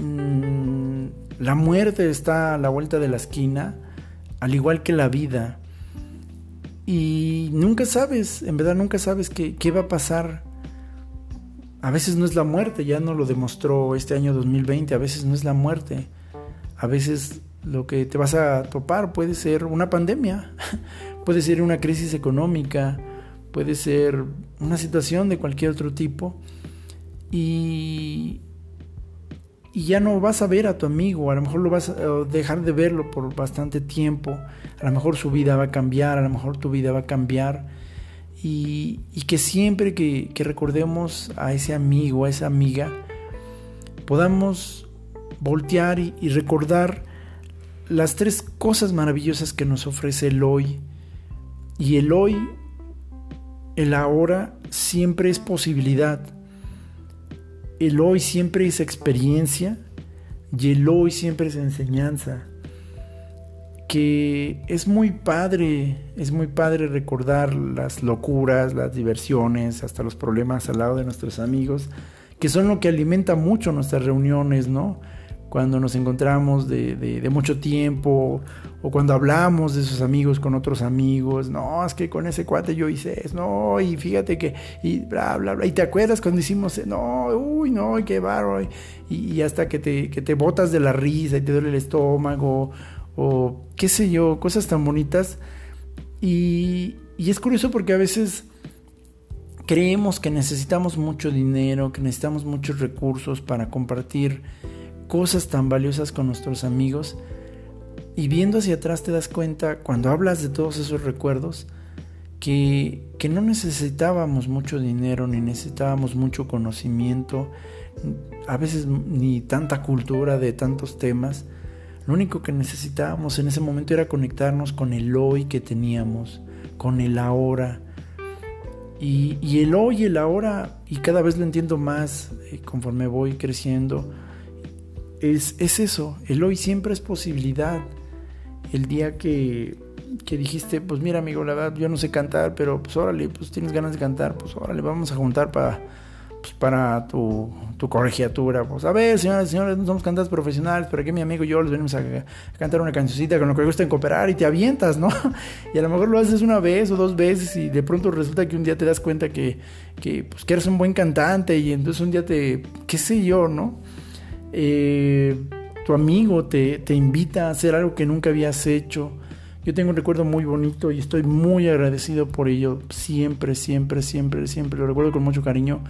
[SPEAKER 2] Mm, la muerte está a la vuelta de la esquina, al igual que la vida. Y nunca sabes, en verdad nunca sabes qué, qué va a pasar a veces no es la muerte, ya no lo demostró este año 2020, a veces no es la muerte, a veces lo que te vas a topar puede ser una pandemia, puede ser una crisis económica, puede ser una situación de cualquier otro tipo. Y, y ya no vas a ver a tu amigo, a lo mejor lo vas a dejar de verlo por bastante tiempo, a lo mejor su vida va a cambiar, a lo mejor tu vida va a cambiar y, que siempre que, recordemos a ese amigo, a esa amiga, podamos voltear y, y, recordar las tres cosas maravillosas que nos ofrece el hoy. Y el hoy, el ahora, siempre es posibilidad. El hoy siempre es experiencia y el hoy siempre es enseñanza que es muy padre, es muy padre recordar las locuras, las diversiones, hasta los problemas al lado de nuestros amigos, que son lo que alimenta mucho nuestras reuniones, ¿no? Cuando nos encontramos de, mucho tiempo o cuando hablamos de esos amigos con otros amigos, no, es que con ese cuate yo hice eso, no, y fíjate que, y bla, bla, bla, y te acuerdas cuando hicimos, no, uy, no, qué barro, y, y hasta que te, que te botas de la risa y te duele el estómago, o qué sé yo, cosas tan bonitas. Y, es curioso porque a veces creemos que necesitamos mucho dinero, que necesitamos muchos recursos para compartir cosas tan valiosas con nuestros amigos. Y viendo hacia atrás te das cuenta, cuando hablas de todos esos recuerdos, que, que, no necesitábamos mucho dinero, ni necesitábamos mucho conocimiento, a veces ni tanta cultura de tantos temas, lo único que necesitábamos en ese momento era conectarnos con el hoy que teníamos, con el ahora. Y, el hoy el ahora, y cada vez lo entiendo más eh, conforme voy creciendo, es, es, eso, el hoy siempre es posibilidad. El día que, que, dijiste, pues mira amigo, la verdad yo no sé cantar, pero pues órale, pues tienes ganas de cantar, pues órale, vamos a juntar para pues, para tu, tu colegiatura. Pues a ver, señoras y señores, no somos cantantes profesionales, pero aquí mi amigo y yo les venimos a, cantar una cancioncita con lo que gusta en cooperar y te avientas, ¿no? Y a lo mejor lo haces una vez o dos veces y de pronto resulta que un día te das cuenta que, que, pues, que eres un buen cantante y entonces un día te, qué sé yo, ¿no? Eh, tu amigo te, te invita a hacer algo que nunca habías hecho. Yo tengo un recuerdo muy bonito y estoy muy agradecido por ello. Siempre, siempre, siempre, siempre. Lo recuerdo con mucho cariño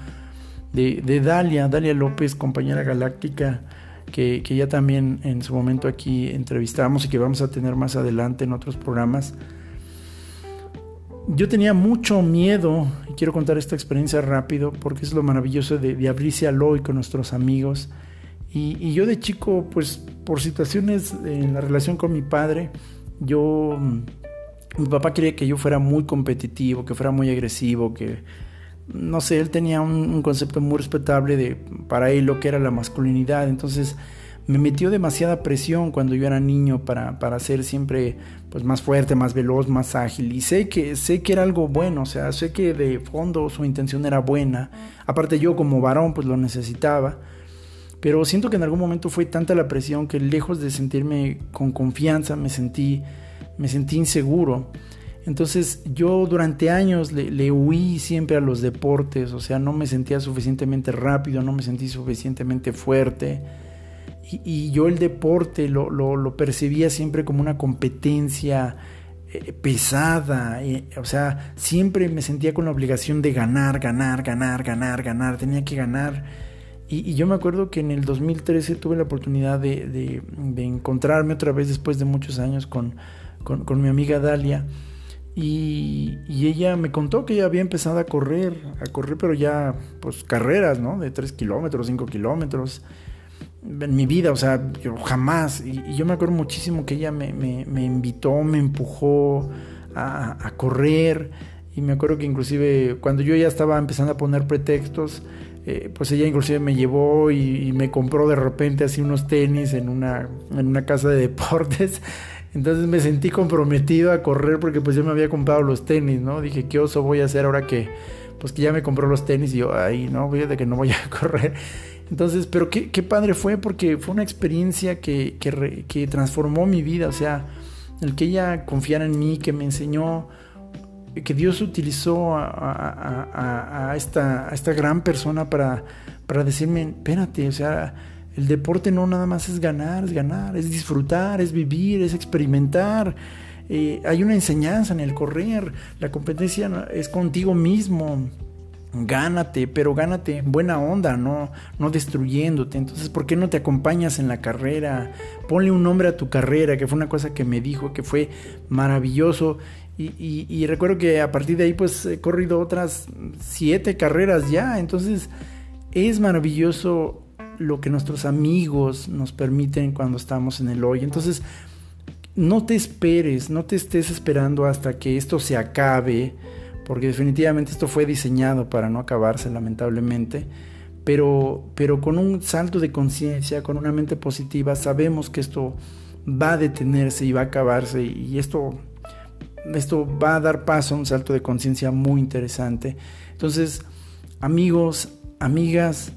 [SPEAKER 2] de, Dalia, Dalia López, compañera galáctica, que, ya también en su momento aquí entrevistamos y que vamos a tener más adelante en otros programas. Yo tenía mucho miedo, y quiero contar esta experiencia rápido, porque es lo maravilloso de, abrirse al hoy con nuestros amigos. Y, y, yo de chico, pues por situaciones en la relación con mi padre, yo, mi papá quería que yo fuera muy competitivo, que fuera muy agresivo, que no sé, él tenía un, concepto muy respetable de para él lo que era la masculinidad, entonces me metió demasiada presión cuando yo era niño para, para ser siempre pues más fuerte, más veloz, más ágil y sé que sé que era algo bueno, o sea, sé que de fondo su intención era buena. Aparte yo como varón pues lo necesitaba. Pero siento que en algún momento fue tanta la presión que lejos de sentirme con confianza me sentí, me sentí inseguro. Entonces yo durante años le, huí siempre a los deportes, o sea, no me sentía suficientemente rápido, no me sentí suficientemente fuerte. Y, yo el deporte lo, lo, percibía siempre como una competencia eh, pesada, eh, o sea, siempre me sentía con la obligación de ganar, ganar, ganar, ganar, ganar, tenía que ganar. Y, yo me acuerdo que en el 2013 tuve la oportunidad de, encontrarme otra vez después de muchos años con, con mi amiga Dalia y, ella me contó que ella había empezado a correr, a correr, pero ya, pues carreras, ¿no? De 3 kilómetros, 5 kilómetros. En mi vida, o sea, yo jamás. Y, yo me acuerdo muchísimo que ella me, me, invitó, me empujó a, correr. Y me acuerdo que inclusive cuando yo ya estaba empezando a poner pretextos, eh, pues ella inclusive me llevó y, y, me compró de repente así unos tenis en una, en una casa de deportes. Entonces me sentí comprometido a correr porque pues yo me había comprado los tenis, ¿no? Dije, ¿qué oso voy a hacer ahora que pues que ya me compró los tenis y yo, ay, no, de que no voy a correr. Entonces, pero qué, qué padre fue porque fue una experiencia que, que, que, transformó mi vida, o sea, el que ella confiara en mí, que me enseñó, que Dios utilizó a, esta, esta gran persona para, para decirme, espérate, o sea, el deporte no nada más es ganar, es ganar, es disfrutar, es vivir, es experimentar. Eh, hay una enseñanza en el correr. La competencia es contigo mismo. Gánate, pero gánate en buena onda, no, no destruyéndote. Entonces, ¿por qué no te acompañas en la carrera? Ponle un nombre a tu carrera, que fue una cosa que me dijo, que fue maravilloso. Y, y recuerdo que a partir de ahí, pues he corrido otras siete carreras ya. Entonces, es maravilloso lo que nuestros amigos nos permiten cuando estamos en el hoy. Entonces, no te esperes, no te estés esperando hasta que esto se acabe, porque definitivamente esto fue diseñado para no acabarse, lamentablemente. Pero, pero con un salto de conciencia, con una mente positiva, sabemos que esto va a detenerse y va a acabarse y esto, esto va a dar paso a un salto de conciencia muy interesante. Entonces, amigos, amigas,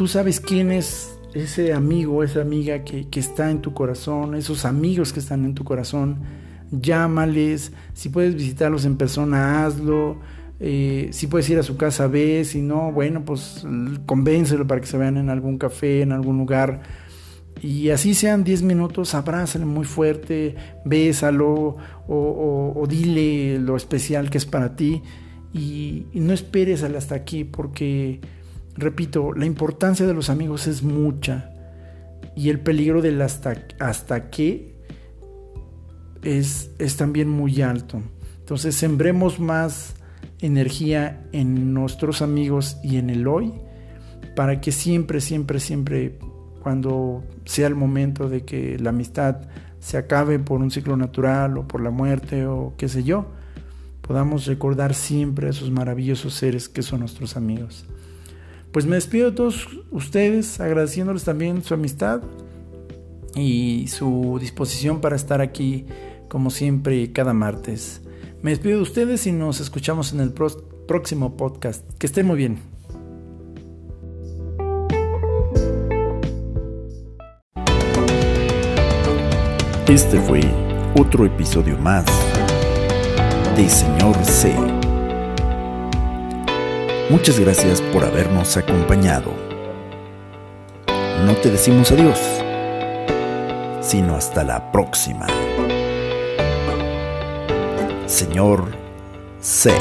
[SPEAKER 2] Tú sabes quién es ese amigo, esa amiga que, está en tu corazón, esos amigos que están en tu corazón. Llámales, si puedes visitarlos en persona, hazlo. Eh, si puedes ir a su casa, ve, si no, bueno, pues convéncelo para que se vean en algún café, en algún lugar. Y así sean 10 minutos, abrázale muy fuerte, bésalo o, dile lo especial que es para ti. Y, y no esperes hasta aquí porque Repito, la importancia de los amigos es mucha y el peligro del hasta, hasta qué es, es también muy alto. Entonces sembremos más energía en nuestros amigos y en el hoy para que siempre, siempre, siempre, cuando sea el momento de que la amistad se acabe por un ciclo natural o por la muerte o qué sé yo, podamos recordar siempre a esos maravillosos seres que son nuestros amigos. Pues me despido de todos ustedes, agradeciéndoles también su amistad y su disposición para estar aquí como siempre cada martes. Me despido de ustedes y nos escuchamos en el próximo podcast. Que estén muy bien.
[SPEAKER 1] Este fue otro episodio más de Señor C Muchas gracias por habernos acompañado. No te decimos adiós, sino hasta la próxima. Señor C.